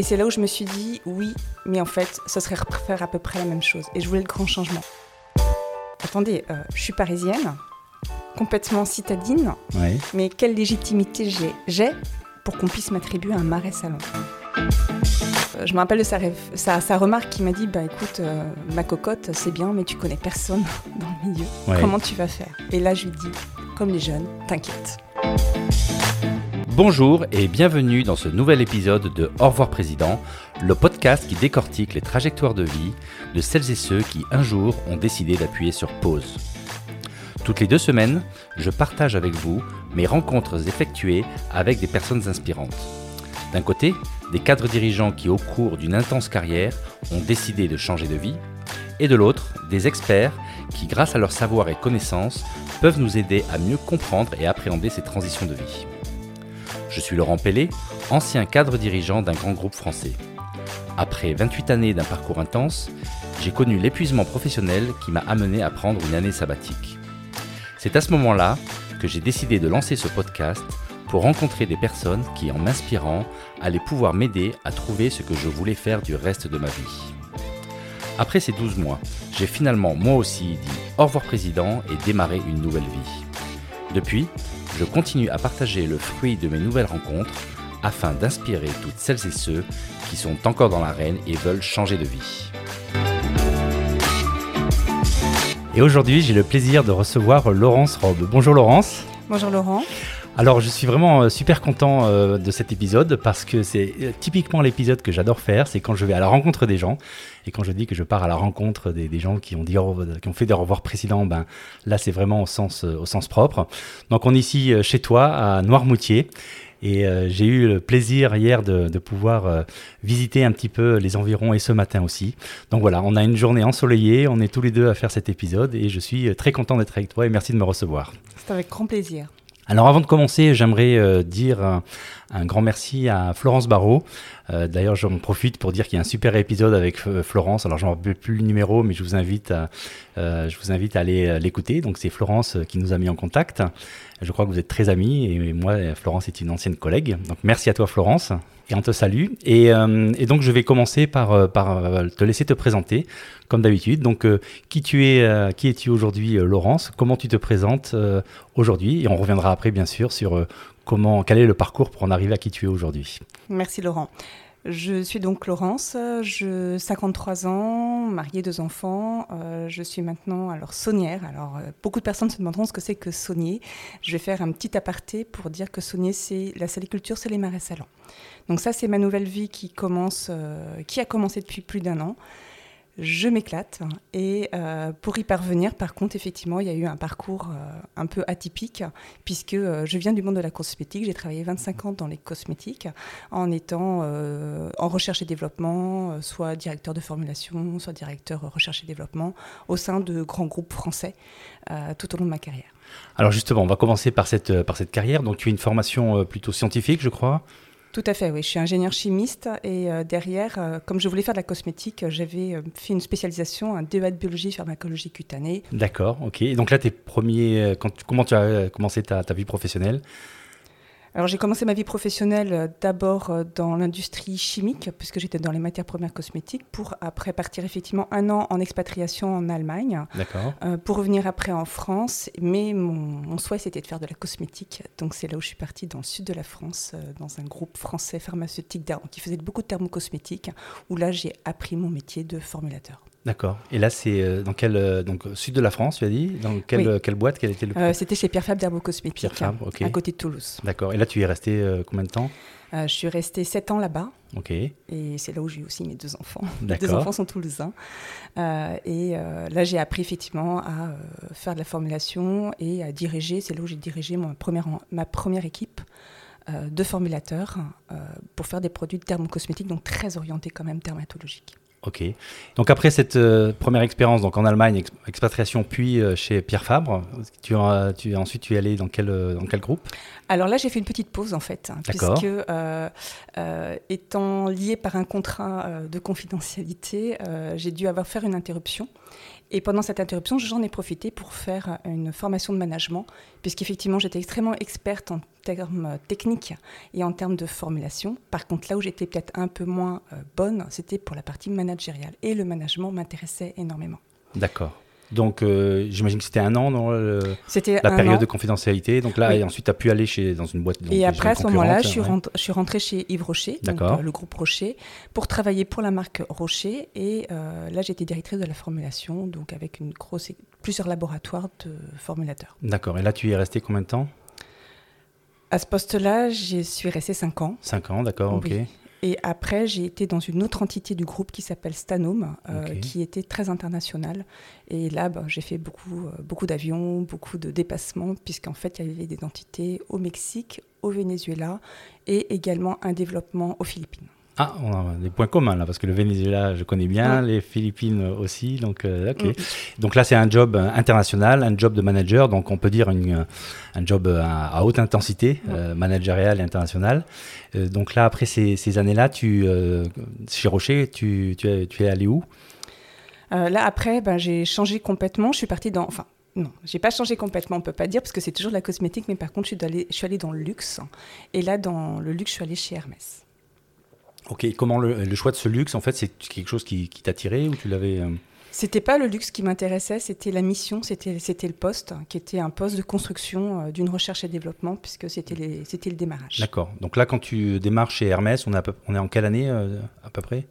Et c'est là où je me suis dit, oui, mais en fait, ce serait faire à peu près la même chose. Et je voulais le grand changement. Attendez, euh, je suis parisienne, complètement citadine, mais quelle légitimité j'ai pour qu'on puisse m'attribuer un marais salon? Euh, je me rappelle de sa, sa, remarque qui m'a dit Bah écoute, euh, ma cocotte, c'est bien, mais tu connais personne dans le milieu. Comment tu vas faire? Et là, je lui dis Comme les jeunes, t'inquiète. Bonjour et bienvenue dans ce nouvel épisode de Au revoir Président, le podcast qui décortique les trajectoires de vie de celles et ceux qui un jour ont décidé d'appuyer sur pause. Toutes les deux semaines, je partage avec vous mes rencontres effectuées avec des personnes inspirantes. D'un côté, des cadres dirigeants qui au cours d'une intense carrière ont décidé de changer de vie, et de l'autre, des experts qui grâce à leur savoir et connaissances peuvent nous aider à mieux comprendre et appréhender ces transitions de vie. Je suis Laurent Pellet, ancien cadre dirigeant d'un grand groupe français. Après 28 années d'un parcours intense, j'ai connu l'épuisement professionnel qui m'a amené à prendre une année sabbatique. C'est à ce moment-là que j'ai décidé de lancer ce podcast pour rencontrer des personnes qui, en m'inspirant, allaient pouvoir m'aider à trouver ce que je voulais faire du reste de ma vie. Après ces 12 mois, j'ai finalement moi aussi dit au revoir président et démarré une nouvelle vie. Depuis, je continue à partager le fruit de mes nouvelles rencontres afin d'inspirer toutes celles et ceux qui sont encore dans l'arène et veulent changer de vie. Et aujourd'hui, j'ai le plaisir de recevoir Laurence Robe. Bonjour Laurence. Bonjour Laurent. Alors, je suis vraiment euh, super content euh, de cet épisode parce que c'est euh, typiquement l'épisode que j'adore faire. C'est quand je vais à la rencontre des gens. Et quand je dis que je pars à la rencontre des, gens qui ont, dit, qui ont fait des revoirs précédents, ben, là, c'est vraiment au sens, au sens propre. Donc, on est ici chez toi à Noirmoutier. Et j'ai eu le plaisir hier de, pouvoir visiter un petit peu les environs et ce matin aussi. Donc voilà, on a une journée ensoleillée, on est tous les deux à faire cet épisode et je suis très content d'être avec toi et merci de me recevoir. C'est avec grand plaisir. Alors avant de commencer, j'aimerais euh, dire un, grand merci à Florence Barrault. Euh, d'ailleurs, j'en profite pour dire qu'il y a un super épisode avec euh, Florence. Alors, je ne rappelle plus le numéro, mais je vous invite à, je vous invite à aller l'écouter. Donc, c'est Florence qui nous a mis en contact. Je crois que vous êtes très amis et moi, Florence est une ancienne collègue. Donc, merci à toi, Florence. Et on te salue. Et, et donc, je vais commencer par, par te laisser te présenter, comme d'habitude. Donc, qui tu es, qui es-tu aujourd'hui, Laurence? Comment tu te présentes aujourd'hui? Et on reviendra après, bien sûr, sur comment, quel est le parcours pour en arriver à qui tu es aujourd'hui. Merci, Laurent. Je suis donc Laurence, je 53 ans, mariée, deux enfants. Euh, je suis maintenant alors saunière. Alors euh, beaucoup de personnes se demanderont ce que c'est que saunier. Je vais faire un petit aparté pour dire que saunier c'est la saliculture, c'est les marais salants. Donc ça c'est ma nouvelle vie qui commence, euh, qui a commencé depuis plus d'un an je m'éclate. Et euh, pour y parvenir, par contre, effectivement, il y a eu un parcours euh, un peu atypique, puisque euh, je viens du monde de la cosmétique. J'ai travaillé 25 ans dans les cosmétiques, en étant en recherche et développement, soit directeur de formulation, soit directeur recherche et développement, au sein de grands groupes français, tout au long de ma carrière. Alors justement, on va commencer par cette, par cette carrière. Donc tu as une formation plutôt scientifique, je crois tout à fait, oui. Je suis ingénieur chimiste et euh, derrière, euh, comme je voulais faire de la cosmétique, j'avais euh, fait une spécialisation, un DEA de biologie pharmacologie cutanée. D'accord, ok. Donc là, tes premiers, comment tu as commencé ta vie professionnelle? Alors j'ai commencé ma vie professionnelle euh, d'abord euh, dans l'industrie chimique, puisque j'étais dans les matières premières cosmétiques, pour après partir effectivement un an en expatriation en Allemagne, euh, pour revenir après en France. Mais mon, souhait c'était de faire de la cosmétique, donc c'est là où je suis partie dans le sud de la France, dans un groupe français pharmaceutique qui faisait beaucoup de thermocosmétiques, où là j'ai appris mon métier de formulateur. D'accord. Et là, c'est euh, dans quel euh, donc sud de la France, tu as dit? Dans quelle, euh, quelle boîte? Quel était le... C'était chez Pierre Fabre d'Herbocosmétique, Pierre Fabre, à côté de Toulouse. D'accord. Et là, tu es resté combien de temps? Je suis resté 7 ans là-bas. Ok. Et c'est là où j'ai aussi mes deux enfants. Mes deux enfants sont toulousains. et là, j'ai appris effectivement à faire de la formulation et à diriger. C'est là où j'ai dirigé mon première, ma première équipe de formulateurs pour faire des produits thermocosmétiques, donc très orientés quand même dermatologiques. Ok. Donc après cette euh, première expérience, donc en Allemagne, expatriation, puis euh, chez Pierre Fabre, tu, tu, ensuite tu es allé dans quel, euh, dans quel groupe? Alors là, j'ai fait une petite pause en fait, hein, puisque étant lié par un contrat de confidentialité, j'ai dû avoir faire une interruption. Et pendant cette interruption, j'en ai profité pour faire une formation de management, puisqu'effectivement, j'étais extrêmement experte en termes techniques et en termes de formulation. Par contre, là où j'étais peut-être un peu moins euh, bonne, c'était pour la partie managériale. Et le management m'intéressait énormément. D'accord. Donc, euh, j'imagine que c'était un an dans le, la période an. de confidentialité. Donc là, Oui. et ensuite, tu as pu aller chez, dans une boîte. donc, Et après, à ce moment-là, je suis, rentrée, je chez Yves Rocher, donc, euh, le groupe Rocher, pour travailler pour la marque Rocher. Et euh, là, j'étais directrice de la formulation, donc avec une grosse, plusieurs laboratoires de formulateurs. D'accord. Et là, tu y es resté combien de temps? À ce poste-là, j'y suis restée 5 ans. 5 ans, d'accord, ok. Et après, j'ai été dans une autre entité du groupe qui s'appelle Stanome, euh, qui était très internationale. Et là, ben, j'ai fait beaucoup, euh, beaucoup d'avions, beaucoup de dépassements, puisqu'en fait, il y avait des entités au Mexique, au Venezuela et également un développement aux Philippines. Ah, on a des points communs là, parce que le Venezuela, je connais bien, les Philippines aussi. Donc, euh. Mm. Donc là, c'est un job euh, international, un job de manager. Donc, on peut dire une, euh, un job euh, à, à haute intensité, Ouais. euh, managérial et international. Euh, donc là, après ces, ces années-là, tu, chez Rocher, tu, tu, es, tu es allé où? Là, après, ben, j'ai changé complètement. Je suis partie dans. Enfin, non, j'ai pas changé complètement, on peut pas dire, parce que c'est toujours de la cosmétique, mais par contre, je suis, allée, je suis allée dans le luxe. Et là, dans le luxe, je suis allée chez Hermès. Ok, comment le, le choix de ce luxe, en fait, c'est quelque chose qui, qui t'attirait ou tu l'avais euh, C'était pas le luxe qui m'intéressait, c'était la mission, c'était le poste, qui était un poste de construction euh, d'une recherche et développement, puisque c'était le démarrage. D'accord. Donc là, quand tu démarres chez Hermès, on est, à peu- on est en quelle année euh, à peu près?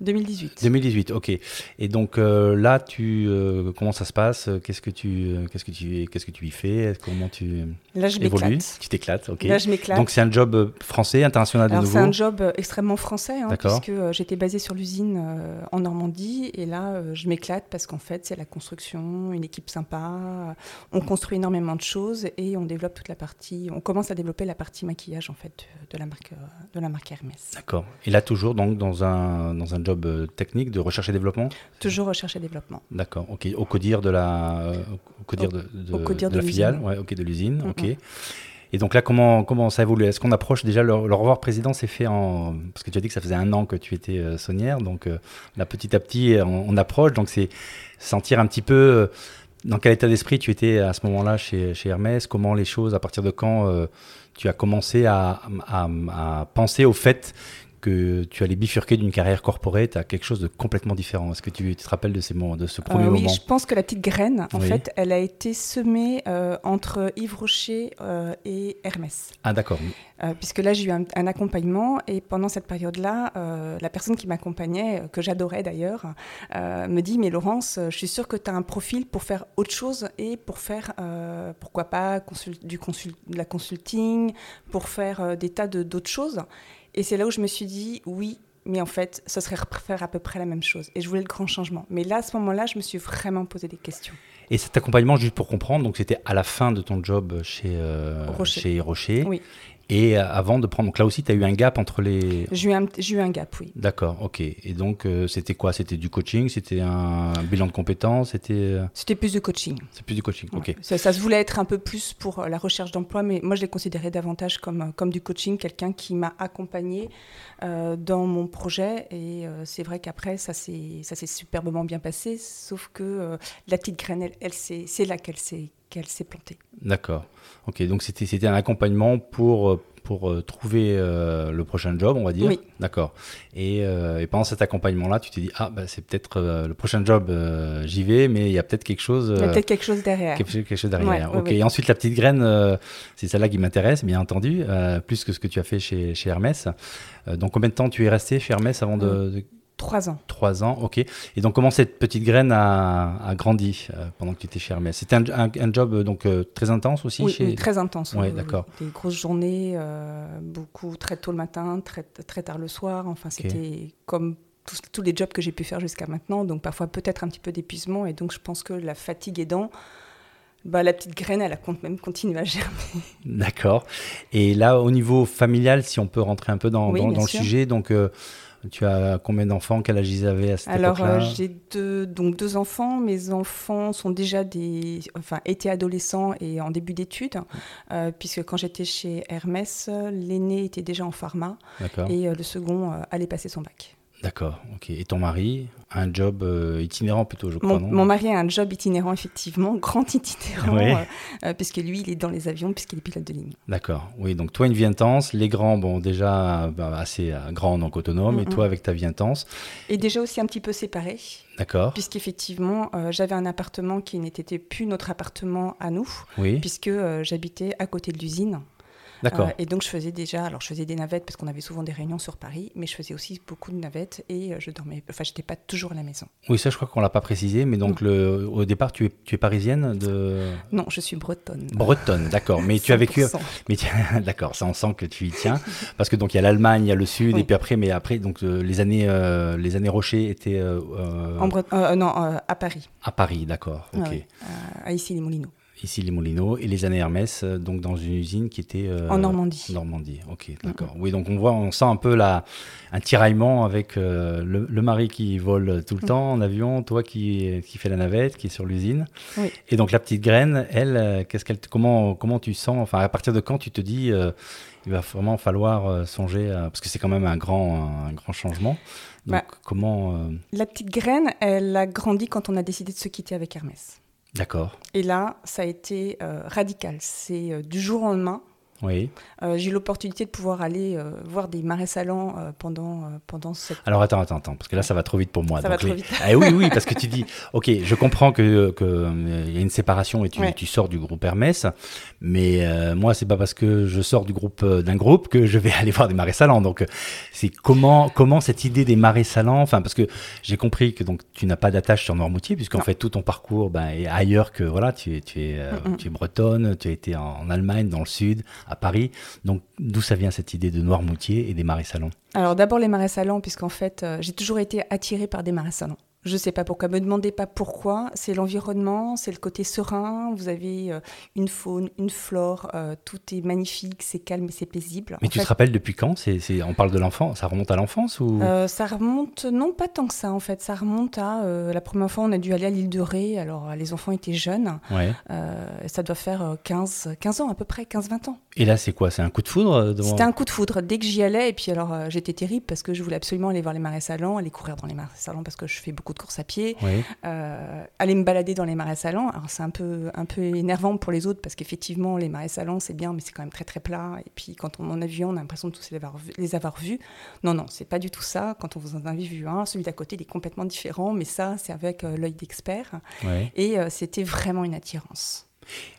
2018. 2018, ok. Et donc euh, là, tu, euh, comment ça se passe? Qu'est-ce que tu, euh, qu'est-ce que tu, qu'est-ce que tu y fais? Comment tu Là, je évolues? Tu t'éclates, ok. Là, je m'éclate. donc c'est un job français, international de Alors, c'est nouveau. un job extrêmement français, hein, D'accord. puisque j'étais basée sur l'usine en Normandie, et là, je m'éclate parce qu'en fait, c'est la construction, une équipe sympa, on construit énormément de choses, et on développe toute la partie, on commence à développer la partie maquillage, en fait, de la marque, de la marque Hermès. D'accord. Et là toujours donc dans un dans un job euh, technique de recherche et développement? Toujours recherche et développement. D'accord. Ok. Au codir de la, euh, au codir de, de- au codir de de la filiale. Ouais. Ok. De l'usine. Ok. Et donc là, comment comment ça évolue? Est-ce qu'on approche déjà le, le revoir président s'est fait en parce que tu as dit que ça faisait un an que tu étais euh, saunière, donc euh, là petit à petit on, on approche, donc c'est sentir un petit peu euh, dans quel état d'esprit tu étais à ce moment-là chez, chez Hermès, comment les choses, à partir de quand tu as commencé à, à- à penser au fait que tu allais bifurquer d'une carrière corporate à quelque chose de complètement différent. Est-ce que tu, tu te rappelles de, ces moments, de ce premier Euh, oui, moment je pense que la petite graine, en Oui. fait, elle a été semée euh, entre Yves Rocher euh, et Hermès. Ah d'accord. Puisque là, j'ai eu un, un accompagnement et pendant cette période-là, la personne qui m'accompagnait, que j'adorais d'ailleurs, me dit, mais Laurence, je suis sûre que tu as un profil pour faire autre chose et pour faire, pourquoi pas, consul- du consul- de la consulting, pour faire des tas de- d'autres choses. Et c'est là où je me suis dit, oui, mais en fait, ce serait faire à peu près la même chose. Et je voulais le grand changement. Mais là, à ce moment-là, je me suis vraiment posé des questions. Et cet accompagnement, juste pour comprendre, donc c'était à la fin de ton job chez euh, Rocher. chez Rocher. Oui. Et euh, avant de prendre, donc là aussi, tu as eu un gap entre les. J'ai eu, un- j'ai eu un gap, oui. D'accord, ok. Et donc, euh, c'était quoi? C'était du coaching? C'était un bilan de compétences? C'était. euh, C'était plus de coaching. C'est plus du coaching, ok. Ça, ça se voulait être un peu plus pour la recherche d'emploi, mais moi je l'ai considéré davantage comme, comme du coaching, quelqu'un qui m'a accompagné euh, dans mon projet. Et euh, c'est vrai qu'après, ça s'est superbement bien passé, sauf que la petite graine, elle, elle c'est là qu'elle s'est qu'elle s'est plantée. D'accord. Ok, donc c'était un accompagnement pour, euh, pour euh, trouver euh, le prochain job, on va dire. Oui. D'accord. Et, euh, et pendant cet accompagnement-là, tu t'es dit, ah, bah, c'est peut-être euh, le prochain job, j'y vais, mais il y a peut-être quelque chose. Il y a peut-être quelque chose derrière. quelque, quelque chose derrière. Ouais, ok. ouais. Et ensuite, la petite graine, c'est celle-là qui m'intéresse, bien entendu, plus que ce que tu as fait chez, chez Hermès. Donc, combien de temps tu es resté chez Hermès avant de, de Trois ans. Trois ans, ok. Et donc, comment cette petite graine a, a grandi euh, pendant que tu étais chez Hermès? C'était un, un- un job euh, donc euh, très intense aussi Oui, chez... oui, très intense. Ouais, oui, d'accord. Des grosses journées, euh, beaucoup très tôt le matin, très, très tard le soir. Enfin, c'était comme tous, tous les jobs que j'ai pu faire jusqu'à maintenant. Donc, parfois, peut-être un petit peu d'épuisement. Et donc, je pense que la fatigue aidant, bah, la petite graine, elle a con- même continué à germer. D'accord. Et là, au niveau familial, si on peut rentrer un peu dans, Oui, dans- dans le sujet, donc tu as combien d'enfants? Quel âge ils avaient à cette Alors, époque-là? euh, j'ai deux, donc deux enfants. Mes enfants sont déjà des, enfin, étaient adolescents et en début d'études, euh, puisque quand j'étais chez Hermès, l'aîné était déjà en pharma D'accord. et euh, le second allait passer son bac. D'accord, ok. Et ton mari un job euh, itinérant plutôt, je crois, mon, mon, mari a un job itinérant, effectivement, grand itinérant, euh, euh, puisque lui, il est dans les avions, puisqu'il est pilote de ligne. D'accord, oui, donc toi, une vie intense, les grands, bon, déjà bah, assez grands, donc autonomes, et toi, avec ta vie intense. Et déjà aussi un petit peu séparés. D'accord. Puisqu'effectivement, j'avais un appartement qui n'était plus notre appartement à nous, oui. puisque j'habitais à côté de l'usine. D'accord. Euh, et donc je faisais déjà, alors je faisais des navettes parce qu'on avait souvent des réunions sur Paris, mais je faisais aussi beaucoup de navettes et euh, je dormais, enfin j'étais pas toujours à la maison. Oui, ça je crois qu'on l'a pas précisé, mais donc le, au départ tu es, tu es parisienne de. Non, je suis bretonne. Bretonne, d'accord. Mais tu as vécu, mais d'accord, ça on sent que tu y tiens, parce que donc il y a l'Allemagne, il y a le Sud, et puis après, mais après donc euh, les années, les années Rocher étaient. En non, à Paris. À Paris, d'accord. Ok. à ici les Moulineaux ici les Moulineaux, et les années Hermès, euh, donc dans une usine qui était... Euh, en Normandie. Normandie, ok, d'accord. Oui, donc on voit, on sent un peu la, un tiraillement avec euh, le, mari qui vole tout le mm. temps en avion, toi qui, qui fait la navette, qui est sur l'usine. Oui. Et donc la petite graine, elle, qu'est-ce qu'elle, comment, comment tu sens, enfin à partir de quand tu te dis, il va vraiment falloir songer, parce que c'est quand même un grand, un grand changement. Donc, bah, comment... La petite graine, elle a grandi quand on a décidé de se quitter avec Hermès. D'accord. Et là, ça a été euh, radical. C'est euh, du jour au lendemain. Oui. Euh, j'ai eu l'opportunité de pouvoir aller euh, voir des marais salants euh, pendant, pendant cette... Alors attends, attends, attends, parce que là ça va trop vite pour moi. Ça va trop vite. Ah, oui, oui, parce que tu dis, ok, je comprends qu'il que, y a une séparation et tu, tu, sors du groupe Hermès, mais moi c'est pas parce que je sors du groupe d'un groupe que je vais aller voir des marais salants. Donc c'est comment, comment cette idée des marais salants, enfin parce que j'ai compris que donc tu n'as pas d'attache sur Noirmoutier, puisqu'en fait tout ton parcours ben, est ailleurs que, voilà, tu es, tu es, tu es bretonne, tu as été en, en Allemagne, dans le sud, à Paris. Donc d'où ça vient cette idée de Noirmoutier et des marais salants? Alors d'abord les marais salants, puisqu'en fait euh, j'ai toujours été attirée par des marais salants. Je ne sais pas pourquoi, me demandez pas pourquoi. C'est l'environnement, c'est le côté serein. Vous avez euh, une faune, une flore, euh, tout est magnifique, c'est calme et c'est paisible. Mais tu te rappelles depuis quand? C'est, On parle de l'enfance, ça remonte à l'enfance ou? Euh, Ça remonte, non pas tant que ça en fait. Ça remonte à la première fois on a dû aller à l'île de Ré. Alors les enfants étaient jeunes. Ouais. ça doit faire 15, 15 ans à peu près, 15-20 ans. Et là c'est quoi? C'est un coup de foudre C'était un coup de foudre. Dès que j'y allais, et puis alors j'étais terrible parce que je voulais absolument aller voir les marais salants, aller courir dans les marais salants parce que je fais beaucoup de course à pied, euh, aller me balader dans les marais salants. Alors c'est un peu, un peu énervant pour les autres parce qu'effectivement les marais salants c'est bien, mais c'est quand même très très plat. Et puis quand on en a vu un, on a l'impression de tous les avoir, les avoir vus. Non non, c'est pas du tout ça. Quand on vous en a vu un, celui d'à côté il est complètement différent, mais ça c'est avec euh, l'œil d'expert. Et euh, c'était vraiment une attirance.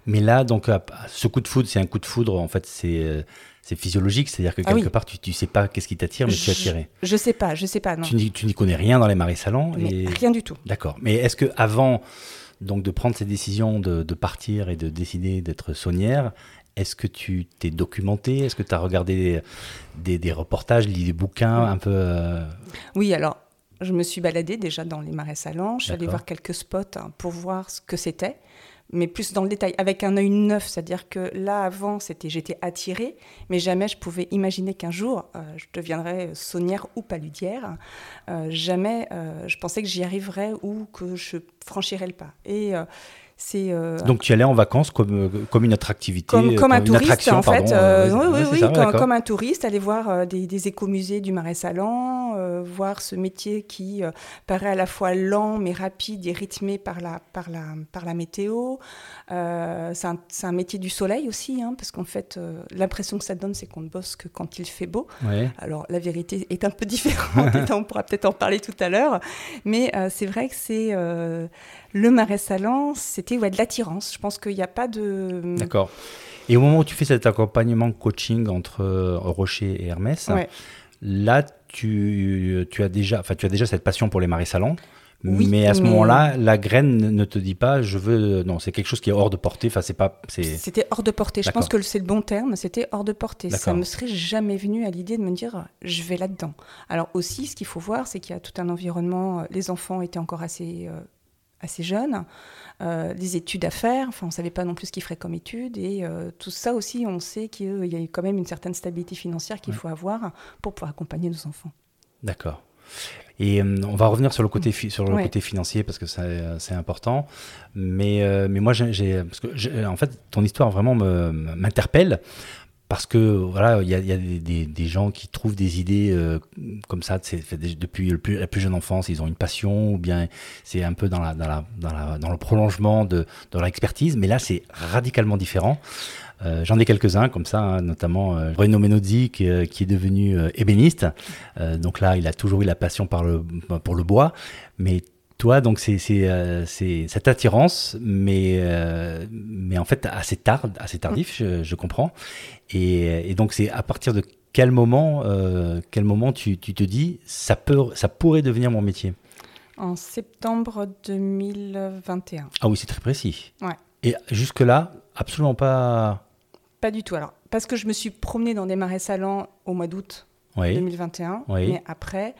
Mais là, donc, ce coup de foudre, c'est un coup de foudre, en fait, c'est c'est physiologique, c'est-à-dire que ah quelque part, tu ne sais pas qu'est-ce qui t'attire, mais tu es attiré. Je sais pas, je sais pas, non. Tu n'y connais rien dans les marais salants et... Rien du tout. D'accord. Mais est-ce que avant donc de prendre cette décision de, partir et de décider d'être saunière, est-ce que tu t'es documenté? Est-ce que tu as regardé des, des, reportages, lu des bouquins un peu euh, Oui, alors je me suis baladée déjà dans les marais salants. Je suis allée voir quelques spots hein, pour voir ce que c'était mais plus dans le détail, avec un œil neuf, c'est-à-dire que là, avant, c'était j'étais attirée, mais jamais je pouvais imaginer qu'un jour, euh, je deviendrais saunière ou paludière. Euh, jamais euh, je pensais que j'y arriverais ou que je franchirais le pas. Et euh, Donc tu allais en vacances comme, euh, comme une attractivité Comme, comme un touriste en fait. Euh, oui, oui, oui comme, un touriste, aller voir des, des écomusées du Marais Salant, voir ce métier qui paraît à la fois lent mais rapide et rythmé par la, par la, par la météo. c'est un, un, métier du soleil aussi, hein, parce qu'en fait l'impression que ça donne c'est qu'on ne bosse que quand il fait beau. Alors la vérité est un peu différente, on pourra peut-être en parler tout à l'heure, mais c'est vrai que c'est le marais salant, c'était ouais, de l'attirance. Je pense qu'il n'y a pas de. D'accord. Et au moment où tu fais cet accompagnement coaching entre euh, Rocher et Hermès, là, tu, tu, as déjà, tu as déjà cette passion pour les marais salants. mais à ce moment-là, la graine ne te dit pas, je veux. Non, c'est quelque chose qui est hors de portée. Enfin, c'est pas. C'était hors de portée. Je pense que c'est le bon terme. C'était hors de portée. Ça me serait jamais venu à l'idée de me dire, je vais là-dedans. Alors aussi, ce qu'il faut voir, c'est qu'il y a tout un environnement. Les enfants étaient encore assez euh, assez jeune, euh, des études à faire, enfin on ne savait pas non plus ce qu'ils feraient comme études, et euh, tout ça aussi, on sait qu'il y a quand même une certaine stabilité financière qu'il faut avoir pour pouvoir accompagner nos enfants. D'accord. Et euh, on va revenir sur le côté, sur le côté financier parce que c'est important. Mais, mais moi, j'ai, parce que en fait, ton histoire vraiment m'interpelle parce que voilà, il y a, des, gens qui trouvent des idées euh, comme ça depuis la plus jeune enfance, ils ont une passion ou bien c'est un peu dans, le prolongement de, de leur expertise, mais là c'est radicalement différent. Euh, j'en ai quelques-uns comme ça, hein, notamment euh, Bruno Menozzi qui, euh, est devenu ébéniste. donc là, il a toujours eu la passion pour le bois, mais toi, donc c'est euh, cette attirance, mais, euh, mais en fait assez tard, assez tardif, je, je comprends. Et, et donc c'est à partir de quel moment, euh, quel moment tu, tu, te dis ça peut, ça pourrait devenir mon métier? En septembre 2021. Ah oui, c'est très précis. Ouais. Et jusque là, absolument pas. Pas du tout. Alors parce que je me suis promenée dans des marais salants au mois d'août oui. 2021, Oui. mais après.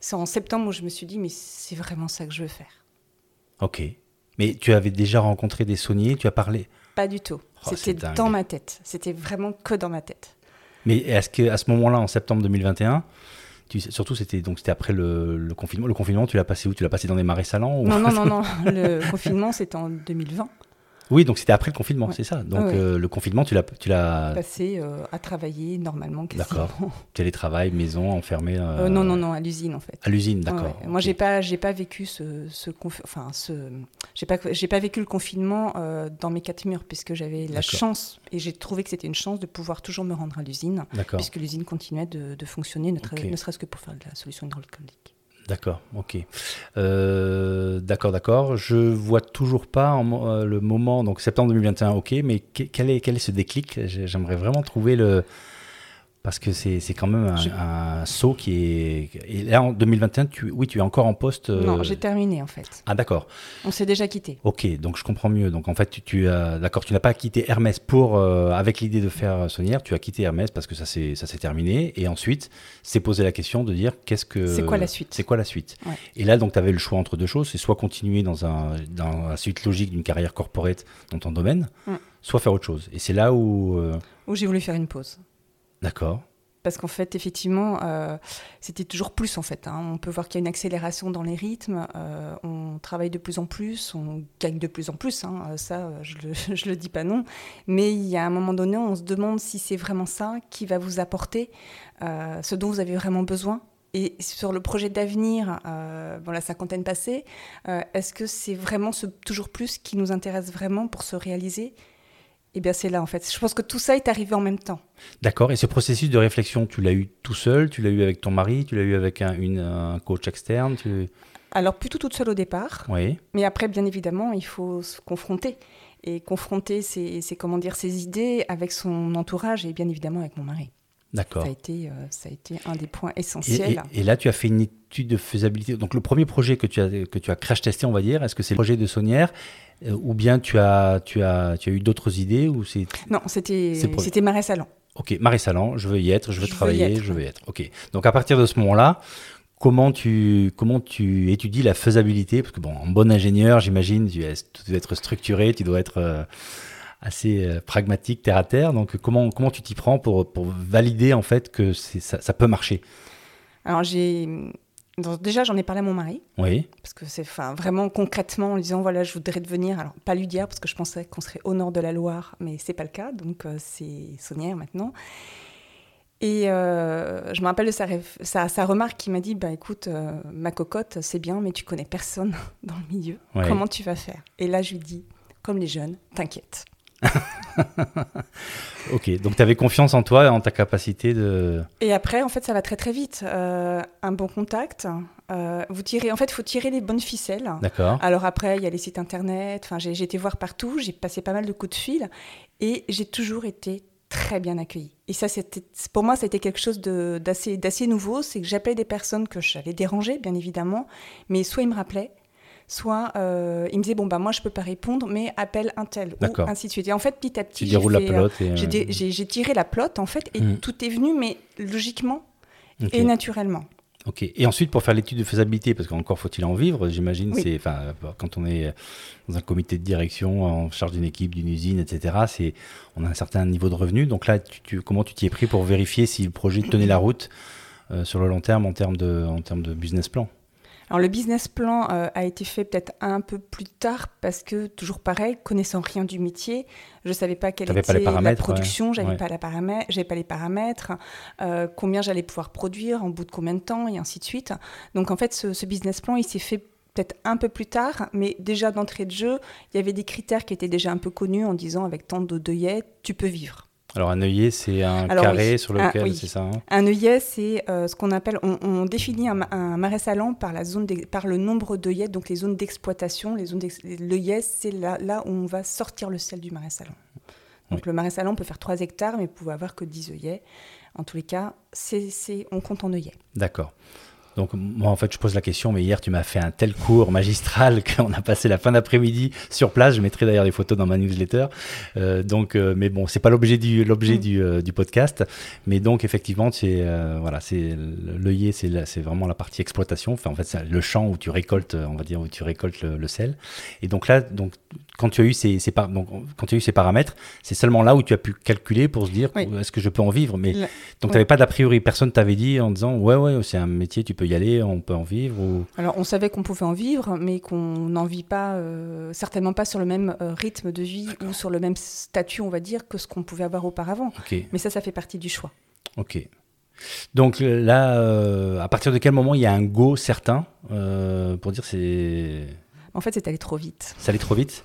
C'est en septembre où je me suis dit, mais c'est vraiment ça que je veux faire. Ok. Mais tu avais déjà rencontré des sauniers, tu as parlé Pas du tout. Oh, C'était dans ma tête. C'était vraiment que dans ma tête. Mais est-ce qu'à ce moment-là, en septembre 2021, tu, surtout c'était donc c'était après le, le confinement. Le confinement, tu l'as passé où? Tu l'as passé dans des marais salants ou... Non, non, non, non. Le confinement, c'était en 2020. Oui, donc c'était après le confinement, Ouais. c'est ça. Donc Ouais. euh, le confinement, tu l'as, tu l'as Passé euh, à travailler normalement. D'accord. télétravail, maison, enfermé. euh, non, non, non, à l'usine en fait. À l'usine, d'accord. ouais. Moi, j'ai pas, j'ai pas vécu ce, enfin, ce, j'ai pas, j'ai pas vécu le confinement dans mes quatre murs puisque j'avais la chance et j'ai trouvé que c'était une chance de pouvoir toujours me rendre à l'usine puisque l'usine continuait de, de fonctionner, ne, ne serait-ce que pour faire de la solution hydraulique. D'accord, ok. Euh, d'accord, d'accord. Je vois toujours pas en euh, le moment, donc septembre 2021, ok, mais que- quel est, quel est ce déclic? J'ai- J'aimerais vraiment trouver le. Parce que c'est c'est quand même un, Je- un saut qui est. Et là, en 2021, tu, oui, tu es encore en poste. euh, Non, j'ai terminé en fait. Ah, d'accord. On s'est déjà quitté. Ok, donc je comprends mieux. Donc en fait, tu, tu as, d'accord, tu n'as pas quitté Hermès pour, euh, avec l'idée de faire Saunière, tu as quitté Hermès parce que ça s'est, ça s'est terminé. Et ensuite, c'est posé la question de dire qu'est-ce que. C'est quoi la suite? C'est quoi la suite? Ouais. Et là, donc, tu avais le choix entre deux choses c'est soit continuer dans, un, dans la suite logique d'une carrière corporate dans ton domaine, Mm. soit faire autre chose. Et c'est là où. euh, Où j'ai voulu faire une pause. Parce qu'en fait, effectivement, euh, c'était toujours plus en fait. hein. On peut voir qu'il y a une accélération dans les rythmes. euh, on travaille de plus en plus, on gagne de plus en plus. hein. Euh, Ça, je le, je le dis pas non. Mais il y a un moment donné, on se demande si c'est vraiment ça qui va vous apporter ce dont vous avez vraiment besoin. Et sur le projet d'avenir, euh, la cinquantaine passée, est-ce que c'est vraiment ce toujours plus qui nous intéresse vraiment pour se réaliser? Eh bien, c'est là en fait. Je pense que tout ça est arrivé en même temps. D'accord. Et ce processus de réflexion, tu l'as eu tout seul Tu l'as eu avec ton mari Tu l'as eu avec un, une, un coach externe tu... Alors, plutôt toute seule au départ. Oui. Mais après, bien évidemment, il faut se confronter. Et confronter ses, ses- comment dire, ses idées avec son entourage et bien évidemment avec mon mari. D'accord. Ça a, été, euh, ça a été un des points essentiels. et- et là, tu as fait une étude de faisabilité. Donc, le premier projet que tu as, que tu as crash testé, on va dire, est-ce que c'est le projet de Saunière euh, ou bien tu as, tu as, tu as eu d'autres idées ou c'est Non, c'était Marais Salon. Ok, Marie Salan, je veux y être, je veux Je travailler, je veux y être. Ok. Donc, à partir de ce moment-là, comment tu, comment tu étudies la faisabilité? Parce que, bon, en bon ingénieur, j'imagine, tu, tu dois être structuré, tu dois être euh, assez euh, pragmatique, terre à terre. Donc, comment, comment tu t'y prends pour, pour valider en fait que ça, ça peut marcher? Alors, j'ai. donc, déjà, j'en ai parlé à mon mari, Oui. parce que c'est enfin, vraiment concrètement en lui disant voilà, je voudrais devenir, alors pas Ludière, parce que je pensais qu'on serait au nord de la Loire, mais c'est pas le cas, donc euh, c'est Saunière maintenant. Et euh, je me rappelle de sa, réf- sa, sa remarque qui m'a dit bah, écoute, euh, ma cocotte, c'est bien, mais tu connais personne dans le milieu. Ouais. Comment tu vas faire? Et là, je lui dis comme les jeunes, t'inquiète. Ok. Donc, tu avais confiance en toi et en ta capacité de. Et après, en fait, ça va très très vite. Euh, un bon contact, euh, vous tirez, en fait, il faut tirer les bonnes ficelles. D'accord. Alors après, il y a les sites internet. Enfin, j'ai été voir partout. J'ai passé pas mal de coups de fil et j'ai toujours été très bien accueillie. Et ça, c'était pour moi, ça a été quelque chose d'assez nouveau. C'est que j'appelais des personnes que j'allais déranger, bien évidemment, mais soit ils me rappelaient. Soit euh, ils me disaient bon bah moi je peux pas répondre mais appelle un tel ou ainsi de suite et en fait petit à petit j'ai euh, tiré la pelote en fait et Mm. tout est venu mais logiquement et naturellement Ok. Et ensuite, pour faire l'étude de faisabilité, parce qu'encore faut-il en vivre, j'imagine, Oui. c'est, enfin, quand on est dans un comité de direction en charge d'une équipe, d'une usine, etc., c'est, on a un certain niveau de revenu. Donc là, tu, tu- comment tu t'y es pris pour vérifier si le projet tenait la route euh, sur le long terme en termes de, en termes de business plan? Alors le business plan euh, a été fait peut-être un peu plus tard parce que toujours pareil, connaissant rien du métier, je savais pas quelle était pas les la production, ouais. j'avais Ouais. pas la paramètre, j'avais pas les paramètres, euh, combien j'allais pouvoir produire, en bout de combien de temps et ainsi de suite. Donc en fait, ce, ce business plan, il s'est fait peut-être un peu plus tard, mais déjà d'entrée de jeu, il y avait des critères qui étaient déjà un peu connus en disant avec tant de d'œillets, tu peux vivre. Alors un œillet, c'est un Alors, carré oui. sur lequel, oui. c'est ça hein? Un œillet, c'est euh, ce qu'on appelle, on, on définit un, ma- un marais salant par, la zone par le nombre d'œillets, donc les zones d'exploitation. L'œillet, c'est là, là où on va sortir le sel du marais salant. Donc le marais salant peut faire 3 hectares, mais vous pouvez avoir que 10 œillets. En tous les cas, c'est c'est- on compte en œillets. D'accord. Donc moi en fait je pose la question, mais hier tu m'as fait un tel cours magistral qu'on a passé la fin d'après-midi sur place. Je mettrai d'ailleurs des photos dans ma newsletter. Euh, donc, euh, mais bon, c'est pas l'objet du l'objet Mm. du, euh, du podcast. Mais donc effectivement, c'est voilà, c'est l'œillet, c'est c'est vraiment la partie exploitation. Enfin en fait c'est le champ où tu récoltes, on va dire où tu récoltes le, le sel. Et donc là, donc quand tu as eu ces, ces par- donc, quand tu as eu ces paramètres, c'est seulement là où tu as pu calculer pour se dire Oui. est-ce que je peux en vivre. Mais donc tu n'avais pas d'a priori, personne t'avait dit en disant ouais ouais c'est un métier, tu peux y aller, on peut en vivre ou Alors, on savait qu'on pouvait en vivre, mais qu'on n'en vit pas, euh, certainement pas sur le même euh, rythme de vie ou sur le même statut, on va dire, que ce qu'on pouvait avoir auparavant. Mais ça, ça fait partie du choix. ok. Donc là, euh, à partir de quel moment il y a un go certain pour dire c'est En fait, c'est allé trop vite. ça allait trop vite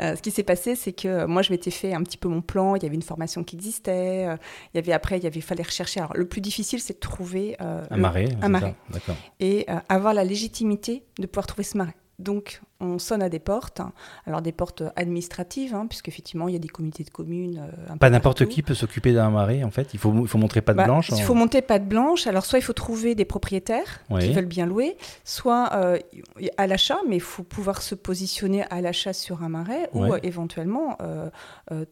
Euh, ce qui s'est passé, c'est que euh, moi, je m'étais fait un petit peu mon plan. Il y avait une formation qui existait. euh, il y avait après, il y avait fallait rechercher. Alors, le plus difficile, c'est de trouver euh, un le- marais, c'est marais. D'accord. et avoir la légitimité de pouvoir trouver ce marais. Donc, on sonne à des portes. hein. Alors, des portes administratives, hein, puisqu'effectivement, il y a des comités de communes. euh, Pas n'importe qui peut s'occuper d'un marais en fait. Il faut il faut montrer pas de Bah, blanche. Il en- faut monter patte blanche. Alors, soit il faut trouver des propriétaires Oui. qui veulent bien louer, soit euh, à l'achat, mais il faut pouvoir se positionner à l'achat sur un marais ou euh, éventuellement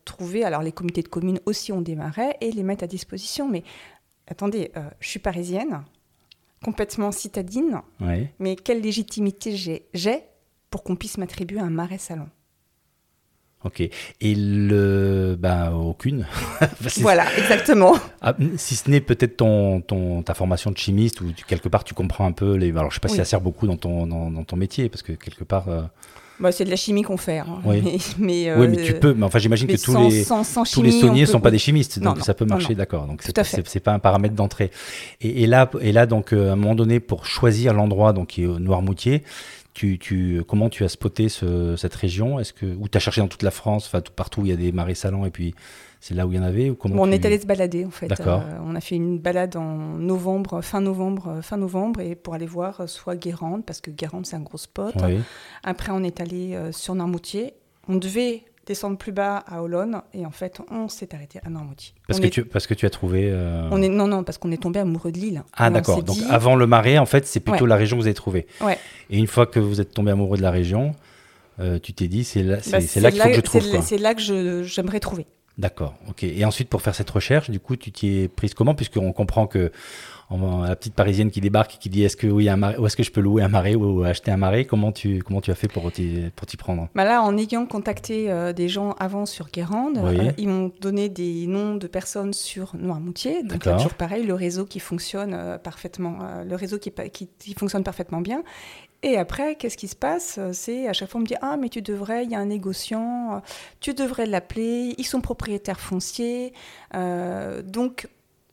trouver. Alors, les comités de communes aussi ont des marais et les mettre à disposition. Mais attendez, je suis parisienne, complètement citadine, Ouais. mais quelle légitimité j'ai pour qu'on puisse m'attribuer un marais salon Ok. Et le bah aucune. Voilà, exactement. Ah, si ce n'est peut-être ton, ton, ta formation de chimiste où tu- quelque part tu comprends un peu les. Alors je sais pas si ça sert beaucoup dans ton, dans, dans ton métier parce que quelque part. euh, Bah, c'est de la chimie qu'on fait. hein. Oui. Mais, mais, Oui, euh, mais tu peux. Mais enfin, j'imagine que tous sans- les sans- sans tous les sauniers peut- sont pas des chimistes, donc non, ça peut marcher, d'accord. Donc c'est pas un paramètre d'entrée. Et, et là, et là, donc euh, à un moment donné, pour choisir l'endroit, donc qui est au Noirmoutier, tu, tu, comment tu as spoté ce- cette région? Est-ce que ou tu as cherché dans toute la France, enfin partout où il y a des marais salants et puis c'est là où il y en avait ou comment Bon, on tu- est allé se balader en fait. D'accord. Euh, on a fait une balade en novembre, fin novembre, euh, fin novembre, et pour aller voir euh, soit Guérande, parce que Guérande c'est un gros spot. Oui. Après, on est allé sur Noirmoutier. On devait descendre plus bas à Olonne, et en fait, on s'est arrêté à Noirmoutier. Parce on que est, tu parce que tu as trouvé. euh, on est non non parce qu'on est tombé amoureux de l'île. Ah d'accord. Donc dit- avant le marais, en fait, c'est plutôt Ouais. la région que vous avez trouvé. Ouais. Et une fois que vous êtes tombé amoureux de la région, euh, tu t'es dit c'est là, c'est Bah, là qu'il faut que je trouve c'est- là que je- j'aimerais trouver. D'accord, ok. Et ensuite, pour faire cette recherche, du coup, tu t'y es prise comment? Puisqu'on comprend que en- la petite parisienne qui débarque et qui dit est-ce que oui, un marais, où est-ce que je peux louer un marais ou acheter un marais? Comment tu comment tu as fait pour t'y pour t'y prendre? Bah là, en ayant contacté euh, des gens avant sur Guérande, Oui. euh, ils m'ont donné des noms de personnes sur Noirmoutier. Donc là, toujours pareil, le réseau qui fonctionne euh, parfaitement, le réseau qui, qui- qui fonctionne parfaitement bien. Et après, qu'est-ce qui se passe? C'est à chaque fois on me dit ah mais tu devrais, il y a un négociant, tu devrais l'appeler, ils sont propriétaires fonciers, euh, donc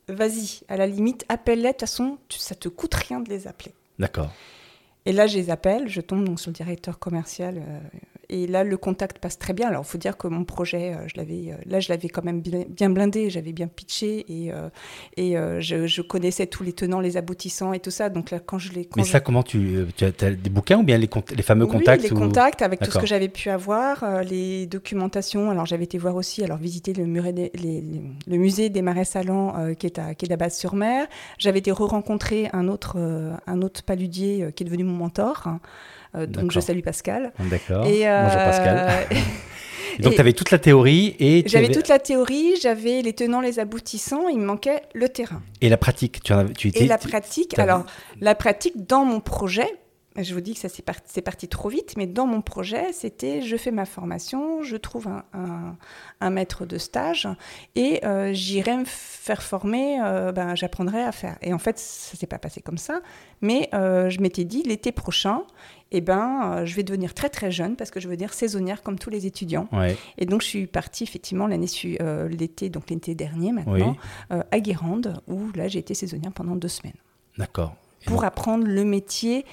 vas-y, à la limite, appelle-les. De toute façon, tu- ça te coûte rien de les appeler. D'accord. Et là, je les appelle, je tombe donc sur le directeur commercial. euh, et là, le contact passe très bien. Alors, il faut dire que mon projet, euh, je l'avais, euh, là, je l'avais quand même bien, blindé, j'avais bien pitché et, euh, et je, je connaissais tous les tenants, les aboutissants et tout ça. Donc là, quand je les. Mais je- ça, comment tu, tu as, des bouquins ou bien les, les fameux oui, contacts les ou- contacts avec tout ce que j'avais pu avoir, les documentations. Alors j'avais été voir aussi, alors visiter le, muret des- les- les- le musée des marais salants euh, qui est à qui est à Base-sur-Mer. J'avais été re-rencontrer un autre euh, un autre paludier euh, qui est devenu mon mentor. hein. Euh, donc je salue Pascal. D'accord. Euh, Bonjour Pascal. Et donc tu avais toute la théorie et tu J'avais avais- toute la théorie, j'avais les tenants, les aboutissants, il me manquait le terrain. et la pratique. Tu en avais, tu étais, Et la pratique, alors la pratique dans mon projet, je vous dis que ça c'est parti, parti, trop vite, mais dans mon projet, c'était je fais ma formation, je trouve un, un, maître de stage et euh, j'irai me faire former, euh, ben, j'apprendrai à faire. Et en fait, ça s'est pas passé comme ça, mais euh, je m'étais dit l'été prochain, eh ben, je vais devenir très très jeune parce que je veux dire saisonnière comme tous les étudiants. Et donc je suis partie effectivement l'année l'été, donc l'été dernier maintenant, à Guérande, où là j'ai été saisonnière pendant deux semaines. D'accord. Pour apprendre le métier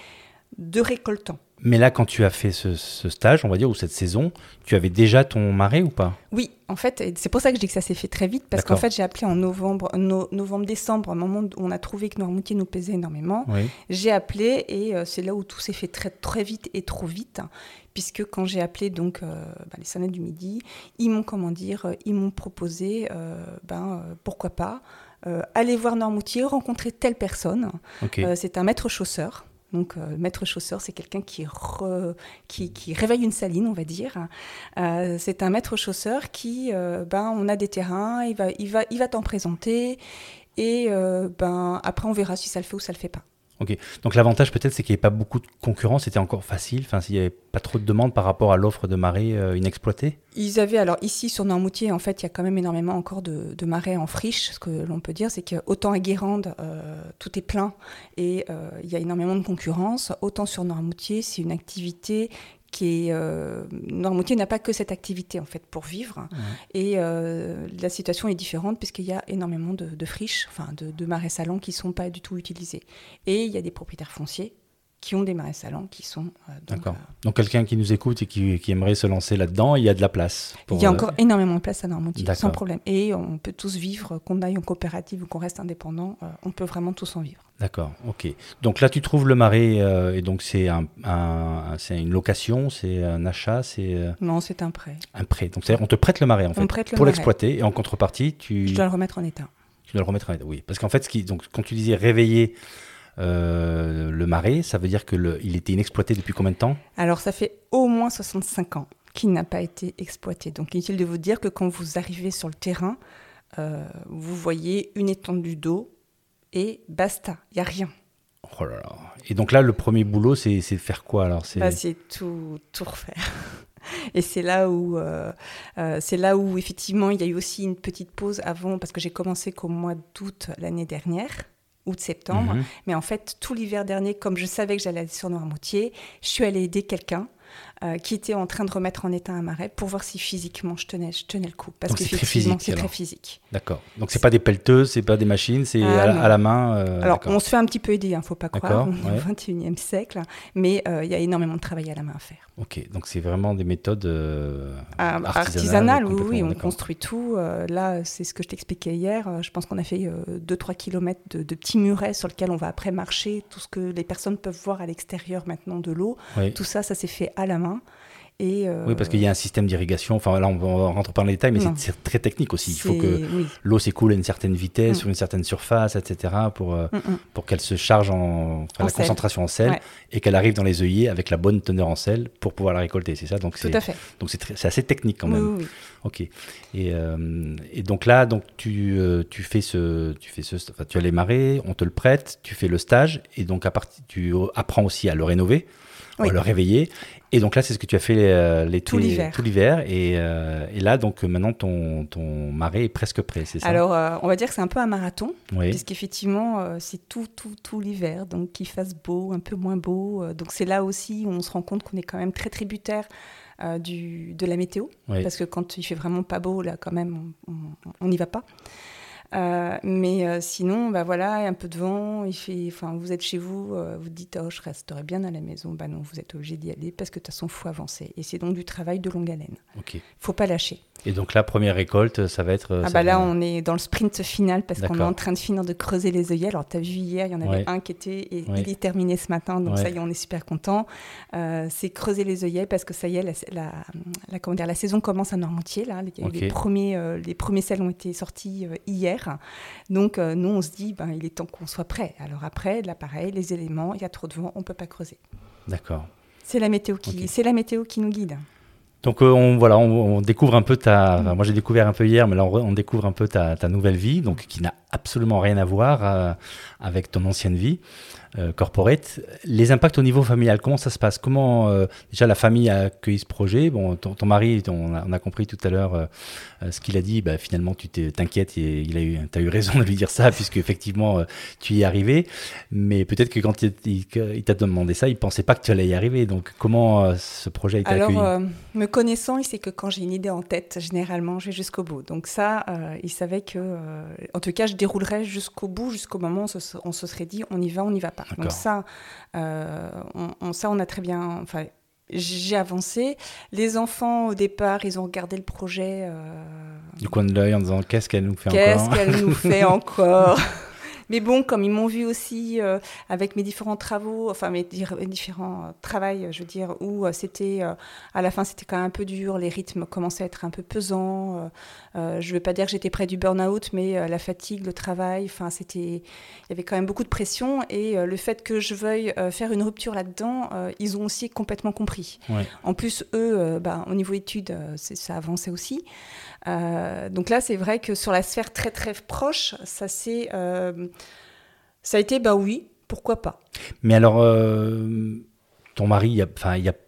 de récoltant. Mais là, quand tu as fait ce, stage, on va dire, ou cette saison, tu avais déjà ton marais ou pas? Oui, en fait, c'est pour ça que je dis que ça s'est fait très vite, parce qu'en fait, j'ai appelé en novembre, novembre-décembre, un moment où on a trouvé que Noirmoutier nous pesait énormément. J'ai appelé et euh, c'est là où tout s'est fait très, très vite et trop vite, puisque quand j'ai appelé donc euh, bah, les sonnets du midi, ils m'ont, comment dire, euh, ils m'ont proposé, ben, pourquoi pas, aller voir Noirmoutier, rencontrer telle personne. c'est un maître chausseur. Donc, euh, maître chausseur, c'est quelqu'un qui, qui, réveille une saline, on va dire. Euh, c'est un maître chausseur qui, euh, ben, on a des terrains, il va, il va, il va t'en présenter, et ben, après on verra si ça le fait ou ça le fait pas. Donc l'avantage peut-être c'est qu'il n'y avait pas beaucoup de concurrence, c'était encore facile, enfin s'il n'y avait pas trop de demandes par rapport à l'offre de marée euh, inexploitée. Ils avaient, alors ici sur Normoutier en fait il y a quand même énormément encore de, de marais en friche, ce que l'on peut dire c'est qu'autant à Guérande euh, tout est plein et euh, il y a énormément de concurrence, autant sur Normoutier c'est une activité qui est euh, n'a pas que cette activité en fait pour vivre. Et euh, la situation est différente puisqu'il y a énormément de, friches, enfin de, de marais salants qui sont pas du tout utilisés. Et il y a des propriétaires fonciers qui ont des marais salants qui sont. Euh, D'accord. donc quelqu'un qui nous écoute et qui, qui aimerait se lancer là-dedans, il y a de la place. il y a encore énormément de place à Normoutier, sans problème. Et on peut tous vivre, qu'on aille en coopérative ou qu'on reste indépendant, on peut vraiment tous en vivre. D'accord, ok. Donc là, tu trouves le marais, euh, et donc c'est un, c'est une location, c'est un achat, c'est... Euh, non, c'est un prêt. Un prêt. Donc c'est-à-dire, on te prête le marais, en fait, pour l'exploiter, et en contrepartie, tu... Je dois le remettre en état. Tu dois le remettre en état, oui. Parce qu'en fait, ce qui, donc, quand tu disais réveiller euh, le marais, ça veut dire qu'il était inexploité depuis combien de temps? Alors, ça fait au moins 65 ans qu'il n'a pas été exploité. Donc, inutile de vous dire que quand vous arrivez sur le terrain, vous voyez une étendue d'eau et basta, il n'y a rien. Oh là là. Et donc là, le premier boulot, c'est faire quoi alors? C'est bah, tout, tout refaire. Et c'est là où, euh, euh, c'est là où effectivement, il y a eu aussi une petite pause avant, parce que j'ai commencé qu'au mois d'août l'année dernière, août-septembre. Mhm. Mais en fait, tout l'hiver dernier, comme je savais que j'allais aller sur Noirmoutier, je suis allée aider quelqu'un euh, qui était en train de remettre en état un marais pour voir si physiquement je tenais, je tenais le coup. Parce que c'est très physique. C'est très physique. D'accord. Donc c'est pas des pelleteuses, c'est pas des machines, c'est ah, à, la main. Euh, alors on se fait un petit peu aider, il hein, ne faut pas croire. On est au 21e siècle, mais euh, il y a énormément de travail à la main à faire. Ok, donc c'est vraiment des méthodes ah, artisanales. oui, oui, on construit tout. là, c'est ce que je t'expliquais hier. je pense qu'on a fait 2-3 km de, de, petits murets sur lesquels on va après marcher. Tout ce que les personnes peuvent voir à l'extérieur maintenant de l'eau, tout ça, ça s'est fait à la main. Euh, oui, parce qu'il y a un système d'irrigation. Enfin, là, on, va rentrer pas dans les détails, mais c'est très technique aussi. Il faut que l'eau s'écoule à une certaine vitesse, mm. sur une certaine surface, etc., pour, euh, mm, mm. pour qu'elle se charge en, la concentration en sel et qu'elle arrive dans les œillets avec la bonne teneur en sel pour pouvoir la récolter. C'est ça Donc, Tout à fait. Donc, c'est assez technique quand même. Oui, Ok. Et, euh, et, donc là, donc tu, tu fais ce, tu fais ce, tu as les marées, on te le prête, tu fais le stage et donc à partir, tu apprends aussi à le rénover oui. le réveiller. Et donc là, c'est ce que tu as fait euh, l'été, tout l'hiver. Et, euh, et, là, donc maintenant, ton, ton marais est presque prêt, c'est ça? Alors, euh, on va dire que c'est un peu un marathon, oui. puisqu'effectivement, c'est tout, tout, tout l'hiver, donc qu'il fasse beau, un peu moins beau. donc c'est là aussi où on se rend compte qu'on est quand même très tributaire du, de la météo, parce que quand il fait vraiment pas beau, là, quand même, on n'y va pas. Euh, mais euh, sinon, bah voilà, un peu de vent, il fait, enfin, vous êtes chez vous, euh, vous dites, oh, je resterai bien à la maison. Bah non, vous êtes obligé d'y aller parce que de toute façon, faut avancer. Et c'est donc du travail de longue haleine. Il faut pas lâcher. Et donc la première récolte, ça va être... Ah bah là, on est dans le sprint final parce qu'on est en train de finir de creuser les œillets. Alors, tu as vu hier, il y en avait un qui était... Et il est terminé ce matin, donc ça y est, on est super content. c'est creuser les œillets parce que ça y est, la, la, comment dire, la saison commence à Normantier. Là. Les, premiers, les premiers selles ont été sortis hier. Donc euh, nous, on se dit, ben, il est temps qu'on soit prêt. Alors après, l'appareil, les éléments, il y a trop de vent, on ne peut pas creuser. D'accord. C'est la météo qui, c'est la météo qui nous guide. Donc euh, on, voilà, on, découvre un peu ta. moi j'ai découvert un peu hier, mais là on, découvre un peu ta, nouvelle vie, donc qui n'a absolument rien à voir avec ton ancienne vie. Euh, corporate. Les impacts au niveau familial, comment ça se passe? Comment euh, déjà la famille a accueilli ce projet? Bon, ton, mari, on a, compris tout à l'heure euh, ce qu'il a dit. Bah, finalement, tu t'inquiètes et il a eu, as eu raison de lui dire ça puisque effectivement tu y es arrivé. Mais peut-être que quand il, t'a demandé ça, il pensait pas que tu allais y arriver. Donc comment ce projet a été Alors, accueilli? me connaissant, il sait que quand j'ai une idée en tête, généralement, je vais jusqu'au bout. Donc ça, il savait que, en tout cas, je déroulerais jusqu'au bout, jusqu'au moment où on se, serait dit, on y va, on n'y va pas. Donc ça, euh, on, ça, on a très bien... Enfin, j'ai avancé. Les enfants, au départ, ils ont regardé le projet. Euh, du coin de l'œil en disant qu'est-ce qu'elle nous fait encore Qu'est-ce qu'elle nous fait encore? Mais bon, comme ils m'ont vu aussi euh, avec mes différents travaux, enfin mes, différents euh, travails, je veux dire, où euh, c'était, à la fin, c'était quand même un peu dur, les rythmes commençaient à être un peu pesants. je ne veux pas dire que j'étais près du burn-out, mais la fatigue, le travail, enfin, c'était, il y avait quand même beaucoup de pression. Et le fait que je veuille faire une rupture là-dedans, ils ont aussi complètement compris. En plus, eux, bah, au niveau études, ça avançait aussi. Euh, donc là, c'est vrai que sur la sphère très très proche, ça c'est, euh, ça a été bah oui, pourquoi pas. Mais alors, euh, ton mari, il, a,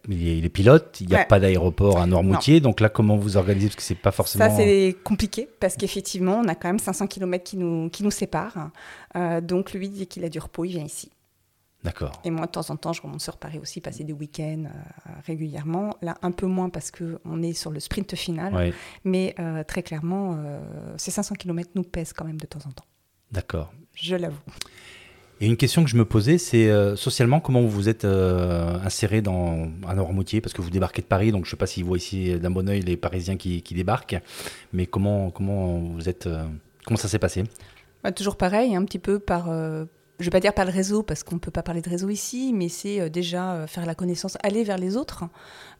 il est pilote, il n'y a pas d'aéroport à Noirmoutier, donc là, comment vous organisez Parce que c'est pas forcément. Ça, c'est compliqué, parce qu'effectivement, on a quand même 500 km qui nous, qui nous séparent. donc lui, dès qu'il a du repos, il vient ici. D'accord. Et moi, de temps en temps, je remonte sur Paris aussi, passer des week-ends euh, régulièrement. Là, un peu moins parce qu'on est sur le sprint final. Mais euh, très clairement, euh, ces 500 km nous pèsent quand même de temps en temps. D'accord. Je l'avoue. Et une question que je me posais, c'est socialement, comment vous vous êtes inséré dans un Noirmoutier Parce que vous débarquez de Paris, donc je ne sais pas s'ils voient ici d'un bon oeil les Parisiens qui, débarquent. Mais comment, comment, vous êtes, comment ça s'est passé? Bah, Toujours pareil, un petit peu par je ne vais pas dire par le réseau, parce qu'on ne peut pas parler de réseau ici, mais c'est euh, déjà euh, faire la connaissance, aller vers les autres,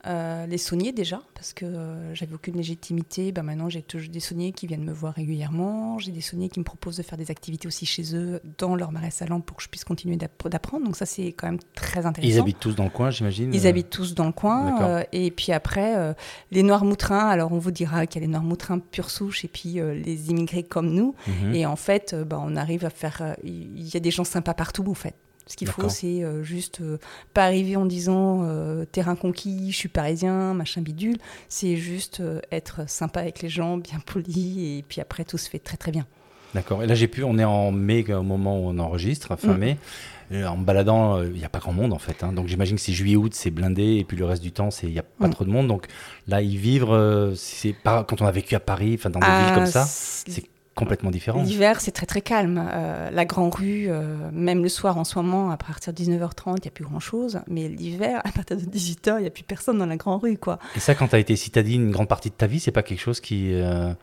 euh, les soigner déjà, parce que j'avais aucune légitimité. Ben maintenant, j'ai toujours des soignés qui viennent me voir régulièrement. J'ai des soignés qui me proposent de faire des activités aussi chez eux, dans leur marais salant, pour que je puisse continuer d'apprendre. Donc ça, c'est quand même très intéressant. Ils habitent tous dans le coin, j'imagine Ils habitent tous dans le coin. et puis après, les Noirs moutrins, alors on vous dira qu'il y a les Noirs moutrins pure souche, et puis les immigrés comme nous. Mhm. Et en fait, ben, on arrive à faire... Il y a des gens sympas partout, en fait. Ce qu'il faut, c'est euh, juste euh, pas arriver en disant euh, terrain conquis, je suis parisien, machin bidule. C'est juste être sympa avec les gens, bien poli, et puis après tout se fait très très bien. D'accord. Et là, j'ai pu, on est en mai au moment où on enregistre, fin mm. mai. En me baladant, il n'y a pas grand monde en fait. Hein. Donc j'imagine que c'est juillet-août, c'est blindé, et puis le reste du temps, il n'y a pas mm. trop de monde. Donc là, y vivre, c'est pas quand on a vécu à Paris, enfin dans des villes comme ah, ça, c'est complètement différent. L'hiver, c'est très très calme. Euh, la grande rue, euh, même le soir en ce moment, à partir de 19h30, il n'y a plus grand-chose. Mais l'hiver, à partir de 18h, il n'y a plus personne dans la grande rue. Quoi. Et ça, quand tu as été citadine une grande partie de ta vie, c'est pas quelque chose qui... Euh,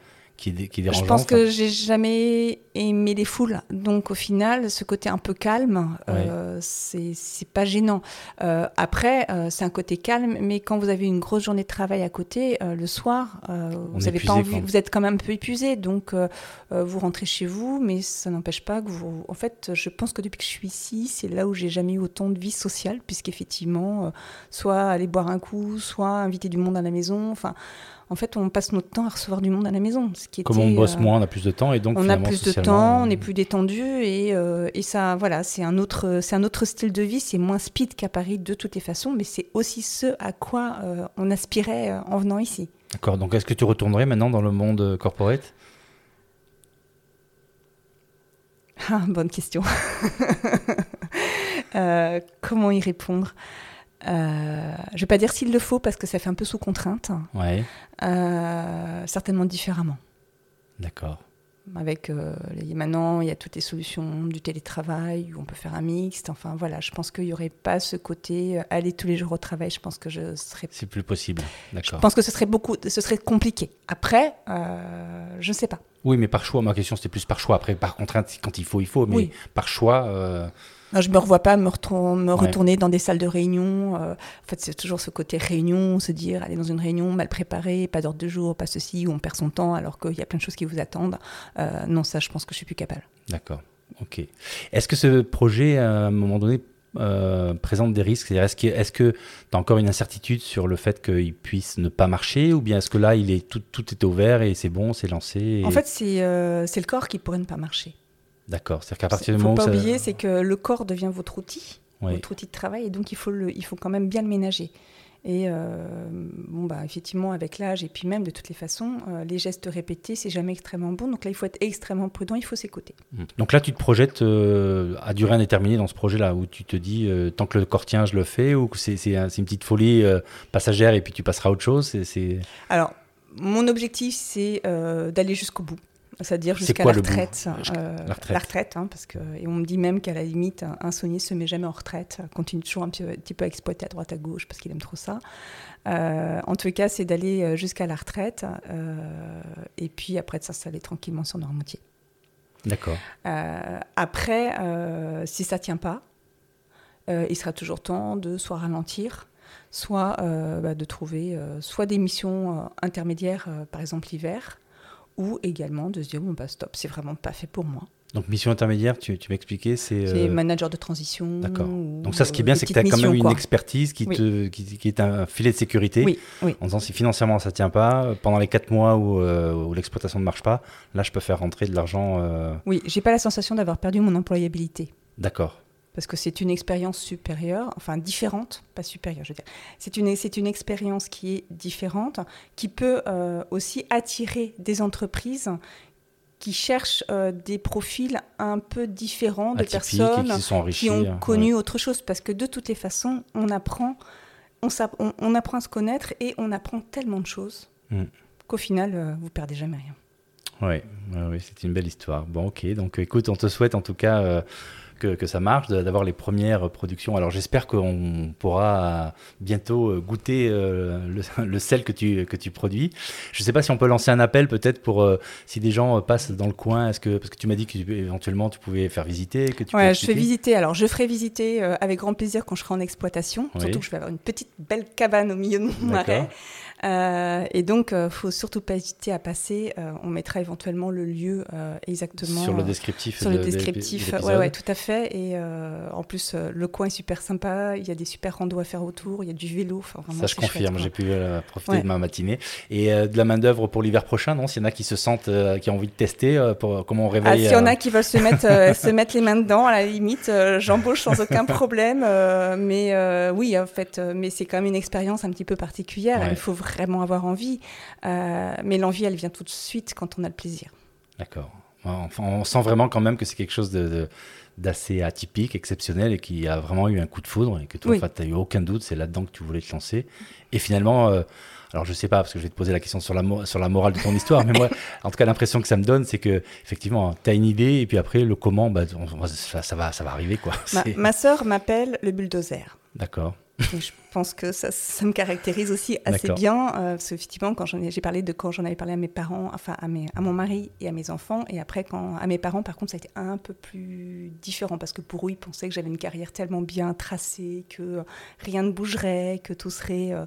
je pense que j'ai jamais aimé les foules. Donc au final, ce côté un peu calme, euh, c'est pas gênant. Euh, après, euh, c'est un côté calme, mais quand vous avez une grosse journée de travail à côté, le soir, vous avez pas envie, vous êtes quand même un peu épuisé. Donc vous rentrez chez vous, mais ça n'empêche pas que vous. En fait, je pense que depuis que je suis ici, c'est là où j'ai jamais eu autant de vie sociale, puisqu'effectivement, soit aller boire un coup, soit inviter du monde à la maison. Enfin en fait, on passe notre temps à recevoir du monde à la maison. Ce qui Comme on bosse euh, moins, on a plus de temps et donc on a plus de temps, on est plus détendu et, euh, et ça, voilà, c'est un autre, c'est un autre style de vie. C'est moins speed qu'à Paris de toutes les façons, mais c'est aussi ce à quoi euh, on aspirait en venant ici. D'accord. Donc, est-ce que tu retournerais maintenant dans le monde corporate? Ah, bonne question. comment y répondre? Euh, je ne vais pas dire s'il le faut parce que ça fait un peu sous contrainte. Ouais. Euh, certainement différemment. D'accord. Avec euh, maintenant, il y a toutes les solutions du télétravail où on peut faire un mixte. Enfin voilà, je pense qu'il n'y aurait pas ce côté aller tous les jours au travail. Je pense que je serais. C'est plus possible. D'accord. Je pense que ce serait beaucoup, ce serait compliqué. Après, je ne sais pas. Oui, mais par choix. Ma question c'était plus par choix. Après, par contrainte, quand il faut, il faut. Mais par choix je me revois pas me, me retourner dans des salles de réunion. Euh, en fait, c'est toujours ce côté réunion, se dire aller dans une réunion mal préparée, pas d'ordre de jour, pas ceci, où on perd son temps alors qu'il y a plein de choses qui vous attendent. Euh, non, ça, je pense que je suis plus capable. D'accord. Ok. Est-ce que ce projet, à un moment donné, euh, présente des risques? Est-ce que est tu as encore une incertitude sur le fait qu'il puisse ne pas marcher Ou bien est-ce que là, il est, tout, tout est ouvert et c'est bon, c'est lancé En fait, c'est le corps qui pourrait ne pas marcher. D'accord. C'est-à-dire qu'à partir du ne faut moment pas où ça- oublier, c'est que le corps devient votre outil, Oui. votre outil de travail, et donc il faut, le, il faut quand même bien le ménager. Et euh, bon, bah, effectivement, avec l'âge, et puis même de toutes les façons, euh, les gestes répétés, c'est jamais extrêmement bon. Donc là, il faut être extrêmement prudent, il faut s'écouter. Mm. Donc là, tu te projettes euh, à durée indéterminée dans ce projet-là, où tu te dis, tant que le corps tient, je le fais, ou que c'est c'est un- c'est une petite folie passagère et puis tu passeras à autre chose c'est- c'est- Alors, mon objectif, c'est d'aller jusqu'au bout. C'est-à-dire C'est jusqu'à la retraite. Euh, la retraite. hein, parce que, et on me dit même qu'à la limite, un, un saunier se met jamais en retraite, continue toujours un petit, un petit peu à exploiter à droite à gauche parce qu'il aime trop ça. Euh, en tout cas, c'est d'aller euh, jusqu'à la retraite et puis après de s'installer tranquillement sur Normandier. D'accord. Après, si ça tient pas, il sera toujours temps de soit ralentir, soit euh, bah, de trouver euh, soit des missions euh, intermédiaires, par exemple l'hiver, ou également de se dire bon bah stop, c'est vraiment pas fait pour moi. Donc mission intermédiaire, tu, tu m'expliquais, c'est... C'est euh, manager de transition. D'accord. Donc ça, ce qui est euh, bien, c'est que tu as quand même une quoi. expertise qui, Oui. te, qui, qui est un filet de sécurité. Oui, oui. En disant si financièrement ça tient pas, pendant les 4 mois où, euh, où l'exploitation ne marche pas, là je peux faire rentrer de l'argent. euh, Oui, j'ai pas la sensation d'avoir perdu mon employabilité. D'accord. Parce que c'est une expérience supérieure, enfin différente, pas supérieure, je veux dire. C'est une, c'est une expérience qui est différente, qui peut euh, aussi attirer des entreprises qui cherchent euh, des profils un peu différents de personnes qui sont qui ont euh, connu autre chose, parce que de toutes les façons, on apprend, on, s'app- on- on apprend à se connaître et on apprend tellement de choses Mm. qu'au final, euh, vous perdez jamais rien. Oui, ouais, ouais, c'est une belle histoire. Bon, ok. Donc, écoute, on te souhaite en tout cas euh, que, que ça marche, d'avoir les premières productions. Alors, j'espère qu'on pourra bientôt euh, goûter euh, le, le sel que tu, que tu produis. Je ne sais pas si on peut lancer un appel peut-être pour euh, si des gens passent dans le coin. Est-ce que parce que tu m'as dit que tu- éventuellement tu pouvais faire visiter, que tu Ouais, peux je fais visiter. Alors, je ferai visiter avec grand plaisir quand je serai en exploitation. Oui. Surtout que je vais avoir une petite belle cabane au milieu de mon marais. Euh, et donc, euh, faut surtout pas hésiter à passer. Euh, on mettra éventuellement le lieu euh, exactement sur le descriptif. sur le de- de descriptif. Ouais, ouais, tout à fait. Et euh, en plus, le coin est super sympa. Il y a des super randos à faire autour. Il y a du vélo. Vraiment, Ça, je confirme. J'ai pu profiter Ouais. de ma matinée. Et de la main-d'œuvre pour l'hiver prochain, non? S'il y en a qui se sentent, qui ont envie de tester, pour, comment on Ah, réveille. s'il y en a qui veulent se mettre, se mettre les mains dedans, à la limite, j'embauche sans aucun problème. mais euh, oui, en fait, mais c'est quand même une expérience un petit peu particulière. Il faut vraiment avoir envie. Euh, mais l'envie, elle vient tout de suite quand on a le plaisir. D'accord. Enfin, on sent vraiment quand même que c'est quelque chose de, de- d'assez atypique, exceptionnel et qui a vraiment eu un coup de foudre et que toi, Oui. tu n'as eu aucun doute, c'est là-dedans que tu voulais te lancer. Et finalement, euh, alors je sais pas, parce que je vais te poser la question sur la, sur la morale de ton histoire, mais moi, en tout cas, l'impression que ça me donne, c'est que effectivement, tu as une idée et puis après, le comment, bah, on- ça, ça va, ça va arriver. quoi. Ma, ma sœur m'appelle le bulldozer. D'accord. Je pense que ça, ça me caractérise aussi assez bien. euh, parce qu'effectivement, quand j'en ai, j'ai parlé de quand j'en avais parlé à mes parents, enfin à, mes, à mon mari et à mes enfants, et après quand à mes parents, par contre, ça a été un peu plus différent parce que pour eux, ils pensaient que j'avais une carrière tellement bien tracée que rien ne bougerait, que tout serait euh,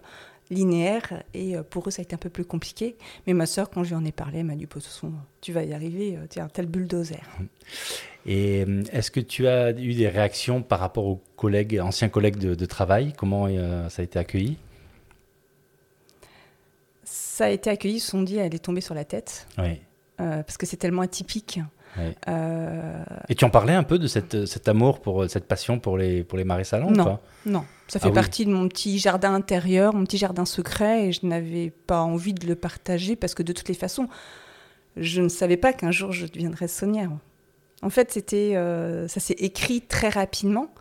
linéaire. Et euh, pour eux, ça a été un peu plus compliqué. Mais ma sœur, quand je lui en ai parlé, elle m'a dit, Bah, façon, tu vas y arriver, euh, tiens, tel bulldozer. Et euh, est-ce que tu as eu des réactions par rapport aux collègues, anciens collègues de, de travail? Comment euh, ça a été accueilli? Ça a été accueilli, ils se sont dit, elle est tombée sur la tête, Oui. euh, parce que c'est tellement atypique. Ouais. Euh, Et tu en parlais un peu de cette, cet amour, pour cette passion pour les, pour les marais salants Non. pas? Non, ça Ah fait oui. partie de mon petit jardin intérieur, mon petit jardin secret, et je n'avais pas envie de le partager parce que de toutes les façons, je ne savais pas qu'un jour je deviendrais saunière. En fait, c'était, euh, ça s'est écrit très rapidement,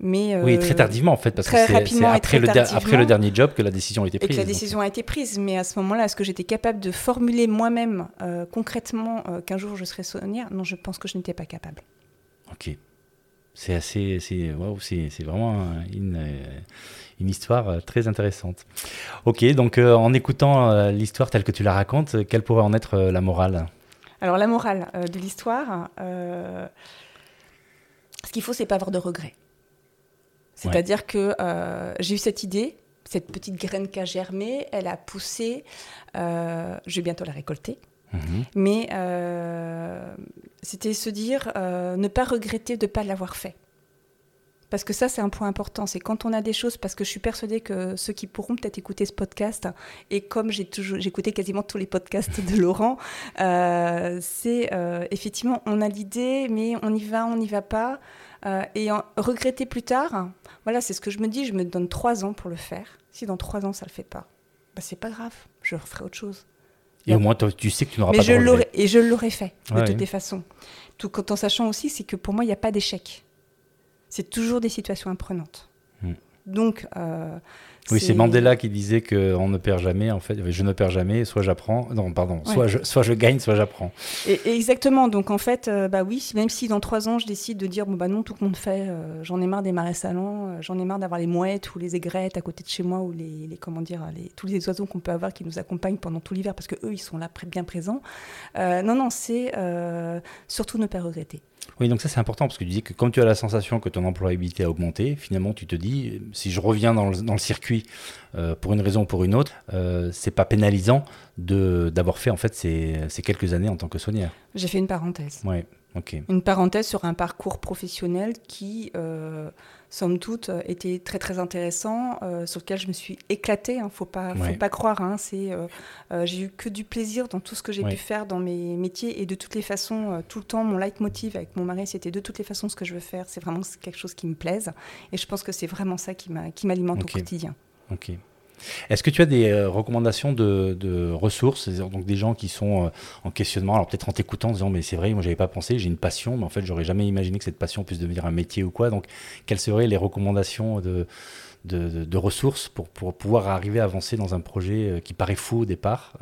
mais Oui, euh, très tardivement en fait, parce que c'est- après, le après dernier job que la décision a été et que prise. la donc. décision a été prise. Mais à ce moment-là, est-ce que j'étais capable de formuler moi-même euh, concrètement euh, qu'un jour je serais saunière Non, je pense que je n'étais pas capable. Ok. C'est assez, c'est, vraiment une, euh, une histoire euh, très intéressante. Ok, donc euh, en écoutant euh, l'histoire telle que tu la racontes, euh, quelle pourrait en être euh, la morale? Alors la morale euh, de l'histoire, euh, ce qu'il faut, c'est pas avoir de regrets. C'est-à-dire que euh, j'ai eu cette idée, cette petite graine qui a germé, elle a poussé, euh, je vais bientôt la récolter. Mhm. Mais euh, c'était se dire, ne pas regretter de ne pas l'avoir fait. Parce que ça, c'est un point important. C'est quand on a des choses, parce que je suis persuadée que ceux qui pourront peut-être écouter ce podcast, et comme j'ai toujours, écouté quasiment tous les podcasts de Laurent, euh, c'est euh, effectivement, on a l'idée, mais on y va, on n'y va pas. Euh, et en, regretter plus tard, voilà, c'est ce que je me dis. Je me donne trois ans pour le faire. Si dans trois ans, ça le fait pas, bah, c'est pas grave. Je referai autre chose. Et au moins, tu sais que tu n'auras mais pas je de Et je l'aurais fait, de Ouais, toutes oui. les façons. Tout en sachant aussi, c'est que pour moi, il n'y a pas d'échec. C'est toujours des situations imprenantes. Hmm. Donc, euh, Oui, c'est Mandela qui disait qu'on ne perd jamais. En fait, je ne perds jamais. Soit j'apprends. Non, pardon. Soit, je, soit je gagne, soit j'apprends. Et, et exactement. Donc en fait, euh, bah oui, même si dans trois ans je décide de dire bon bah non, tout le monde fait, euh, j'en ai marre des marais salants, j'en ai marre d'avoir les mouettes ou les aigrettes à côté de chez moi ou les, les- comment dire les, tous les oiseaux qu'on peut avoir qui nous accompagnent pendant tout l'hiver parce que eux ils sont là bien présents. Non non, c'est surtout ne pas regretter. Oui, donc ça c'est important parce que tu dis que comme tu as la sensation que ton employabilité a augmenté, finalement tu te dis si je reviens dans le, dans le circuit euh, pour une raison ou pour une autre, euh, c'est pas pénalisant de d'avoir fait en fait ces, ces quelques années en tant que soigneur. J'ai fait une parenthèse. Ouais, Une parenthèse sur un parcours professionnel qui, euh, somme toute, était très très intéressant, euh, sur lequel je me suis éclatée. Hein, faut pas, Ouais. faut pas croire. Hein, c'est, euh, j'ai eu que du plaisir dans tout ce que j'ai Ouais. pu faire dans mes métiers et de toutes les façons, tout le temps, mon leitmotiv avec mon mari, c'était de toutes les façons ce que je veux faire. C'est vraiment quelque chose qui me plaise et je pense que c'est vraiment ça qui m'a, qui m'alimente au quotidien. Ok. Est-ce que tu as des euh, recommandations de, de ressources, donc des gens qui sont euh, en questionnement, alors peut-être en t'écoutant, en disant mais c'est vrai, moi j'avais pas pensé, j'ai une passion, mais en fait j'aurais jamais imaginé que cette passion puisse devenir un métier ou quoi. Donc quelles seraient les recommandations de, de, de- de ressources pour, pour pouvoir arriver à avancer dans un projet euh, qui paraît fou au départ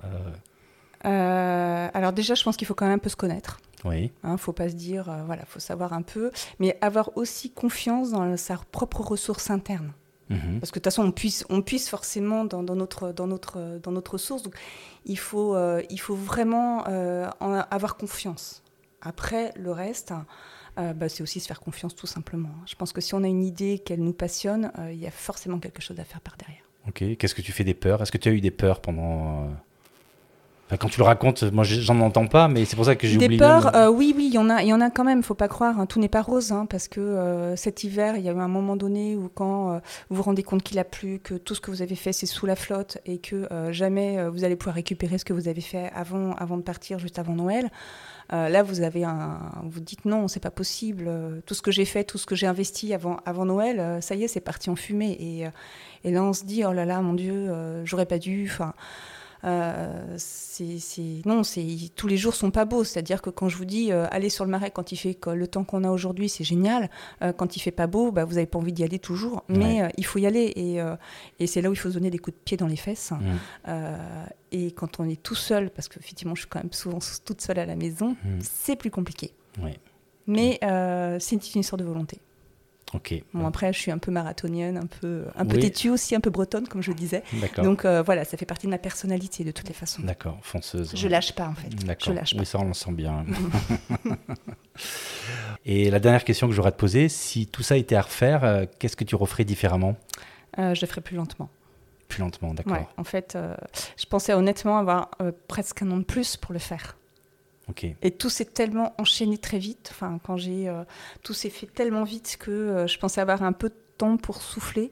Euh, alors déjà, je pense qu'il faut quand même un peu se connaître. Oui, Hein, faut pas se dire, euh, voilà, faut savoir un peu, mais avoir aussi confiance dans sa propre ressource interne. Mhm. Parce que de toute façon, on puisse, on puisse forcément dans, dans notre, dans, notre, dans notre. Donc, il faut, euh, il faut vraiment euh, en avoir confiance. Après, le reste, euh, bah, c'est aussi se faire confiance tout simplement. Je pense que si on a une idée qu'elle nous passionne, il y a forcément quelque chose à faire par derrière. ok. Qu'est-ce que tu fais des peurs? Est-ce que tu as eu des peurs pendant... enfin, quand tu le racontes, moi j'en entends pas, mais c'est pour ça que j'ai Des oublié. peurs, même- euh, oui, oui, il y en a, il y en a quand même. Faut pas croire, hein, tout n'est pas rose, hein, parce que euh, cet hiver, il y a eu un moment donné où quand euh, vous vous rendez compte qu'il a plu, que tout ce que vous avez fait c'est sous la flotte et que jamais vous allez pouvoir récupérer ce que vous avez fait avant, avant de partir, juste avant Noël. là, vous avez un, vous dites non, c'est pas possible. Tout ce que j'ai fait, tout ce que j'ai investi avant, avant Noël, ça y est, c'est parti en fumée. Et, et là, on se dit oh là là, mon Dieu, j'aurais pas dû. Enfin. Euh, c'est, c'est- non, c'est tous les jours sont pas beaux. C'est-à-dire que quand je vous dis euh, aller sur le marais quand il fait que le temps qu'on a aujourd'hui, c'est génial. Euh, quand il fait pas beau, bah, vous avez pas envie d'y aller toujours, mais Ouais. euh, il faut y aller et, et c'est là où il faut se donner des coups de pied dans les fesses. Et quand on est tout seul, parce que effectivement, je suis quand même souvent toute seule à la maison, c'est plus compliqué. Mais c'est une, une histoire de volonté. Ok. Bon, après, je suis un peu marathonienne, un peu, un peu Oui. têtue aussi, un peu bretonne, comme je le disais. D'accord. Donc euh, voilà, ça fait partie de ma personnalité de toutes les façons. D'accord. Fonceuse. Je lâche pas en fait. D'accord. Je lâche pas. Oui, ça, on le sent bien. Et la dernière question que j'aurais à te poser, si tout ça était à refaire, euh, qu'est-ce que tu referais différemment? Euh, je le ferai plus lentement. Plus lentement, d'accord. Ouais, en fait, je pensais honnêtement avoir presque un an de plus pour le faire. Et tout s'est tellement enchaîné très vite. Enfin, quand j'ai, euh, tout s'est fait tellement vite que euh, je pensais avoir un peu de temps pour souffler.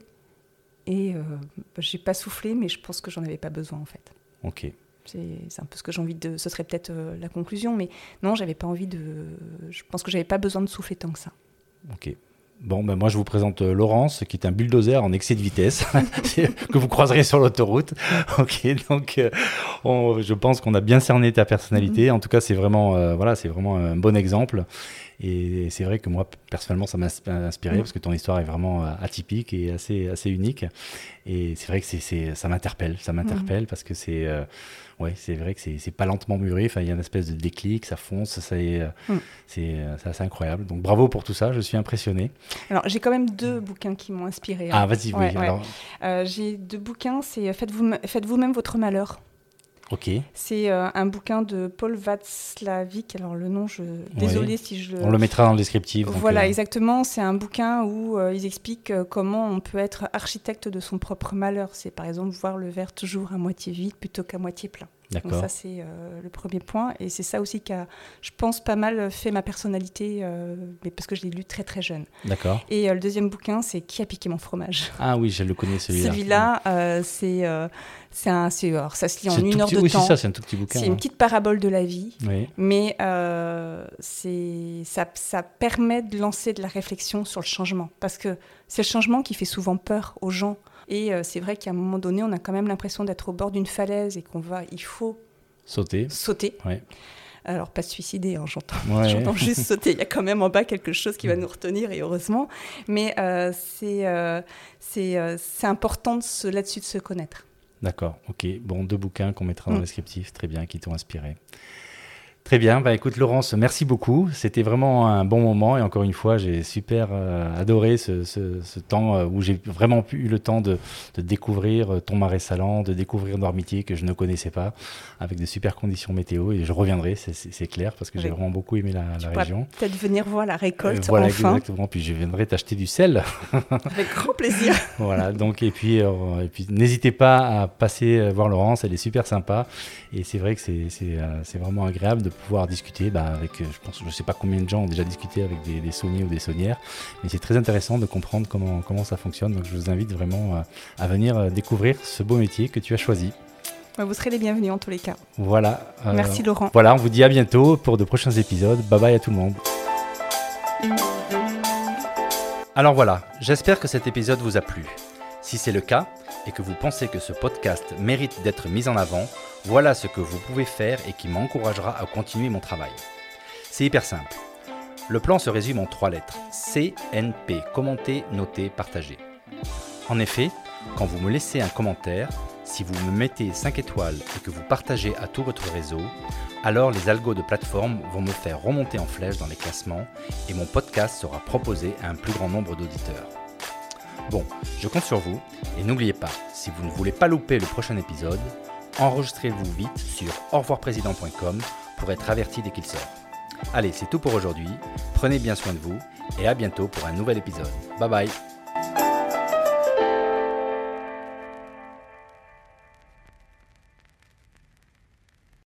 Et euh, bah, j'ai pas soufflé, mais je pense que j'en avais pas besoin en fait. Ok. C'est c'est un peu ce que j'ai envie de. Ce serait peut-être euh, la conclusion, mais non, j'avais pas envie de. Je pense que j'avais pas besoin de souffler tant que ça. Ok. Bon, ben moi je vous présente euh, Laurence, qui est un bulldozer en excès de vitesse, que vous croiserez sur l'autoroute. Ok, donc euh, on- je pense qu'on a bien cerné ta personnalité. En tout cas, c'est vraiment, euh, voilà, c'est vraiment un bon exemple. Et c'est vrai que moi, personnellement, ça m'a ins- inspiré Mhm. parce que ton histoire est vraiment euh, atypique et assez, assez unique. Et c'est vrai que c'est, ça m'interpelle, ça m'interpelle parce que c'est, euh, ouais, c'est vrai que c'est, pas lentement mûri. Enfin, il y a une espèce de déclic, ça fonce, c'est, euh, c'est assez incroyable. Donc bravo pour tout ça, je suis impressionné. Alors, j'ai quand même deux bouquins qui m'ont inspiré. Ah, vas-y, oui. Ouais, ouais. Alors, Euh, j'ai deux bouquins. C'est Faites-vous faites vous-même votre malheur. C'est euh, un bouquin de Paul Václavic. Alors le nom, je désolé si je On le mettra dans le descriptif. Voilà, euh, exactement. C'est un bouquin où euh, ils expliquent comment on peut être architecte de son propre malheur. C'est par exemple voir le verre toujours à moitié vide plutôt qu'à moitié plein. Donc ça, c'est euh, le premier point. Et c'est ça aussi qui a, je pense, pas mal fait ma personnalité, euh, mais parce que je l'ai lu très très jeune. D'accord. Et euh, le deuxième bouquin, c'est Qui a piqué mon fromage? Ah oui, je le connais celui-là. Celui-là, c'est c'est un, alors, ça se lit en une heure petit, de oui, temps. c'est ça, c'est un tout petit bouquin. C'est une petite parabole de la vie, Oui. mais c'est ça, ça permet de lancer de la réflexion sur le changement, parce que c'est le changement qui fait souvent peur aux gens. Et c'est vrai qu'à un moment donné, on a quand même l'impression d'être au bord d'une falaise et qu'on va, il faut Sauter. sauter. Ouais. Alors, pas se suicider, hein, j'entends. Ouais. Juste sauter. Il y a quand même en bas quelque chose qui va nous retenir, et heureusement. Mais euh, c'est euh, euh, important là-dessus de se connaître. D'accord, ok. Bon, deux bouquins qu'on mettra dans Mm. le descriptif, très bien, qui t'ont inspiré. Très bien, bah écoute Laurence, merci beaucoup. C'était vraiment un bon moment et encore une fois, j'ai super euh, adoré ce, ce- ce temps euh, où j'ai vraiment eu le temps de, de découvrir euh, ton marais salant, de découvrir Noirmitier que je ne connaissais pas, avec de super conditions météo et je reviendrai, c'est- clair, parce que j'ai vraiment beaucoup aimé la, Tu la pourras région. peut-être venir voir la récolte voilà, enfin, exactement. Puis je viendrai t'acheter du sel. avec grand plaisir. Voilà, donc et puis, et puis n'hésitez pas à passer voir Laurence, elle est super sympa et c'est vrai que c'est vraiment agréable de pouvoir discuter bah, avec, euh, je pense, je sais pas combien de gens ont déjà discuté avec des, des sauniers ou des saunières, mais c'est très intéressant de comprendre comment, comment ça fonctionne, donc je vous invite vraiment euh, à venir euh, découvrir ce beau métier que tu as choisi. Vous serez les bienvenus en tous les cas. Voilà. euh, Merci Laurent. Voilà, on vous dit à bientôt pour de prochains épisodes. Bye bye à tout le monde. Alors voilà, j'espère que cet épisode vous a plu. Si c'est le cas et que vous pensez que ce podcast mérite d'être mis en avant, voilà ce que vous pouvez faire et qui m'encouragera à continuer mon travail. C'est hyper simple. Le plan se résume en trois lettres. CNP, commenter, noter, partager. En effet, quand vous me laissez un commentaire, si vous me mettez 5 étoiles et que vous partagez à tout votre réseau, alors les algos de plateforme vont me faire remonter en flèche dans les classements et mon podcast sera proposé à un plus grand nombre d'auditeurs. Bon, je compte sur vous et n'oubliez pas, si vous ne voulez pas louper le prochain épisode, enregistrez-vous vite sur aurevoirprésident.com pour être averti dès qu'il sort. Allez, c'est tout pour aujourd'hui, prenez bien soin de vous et à bientôt pour un nouvel épisode. Bye bye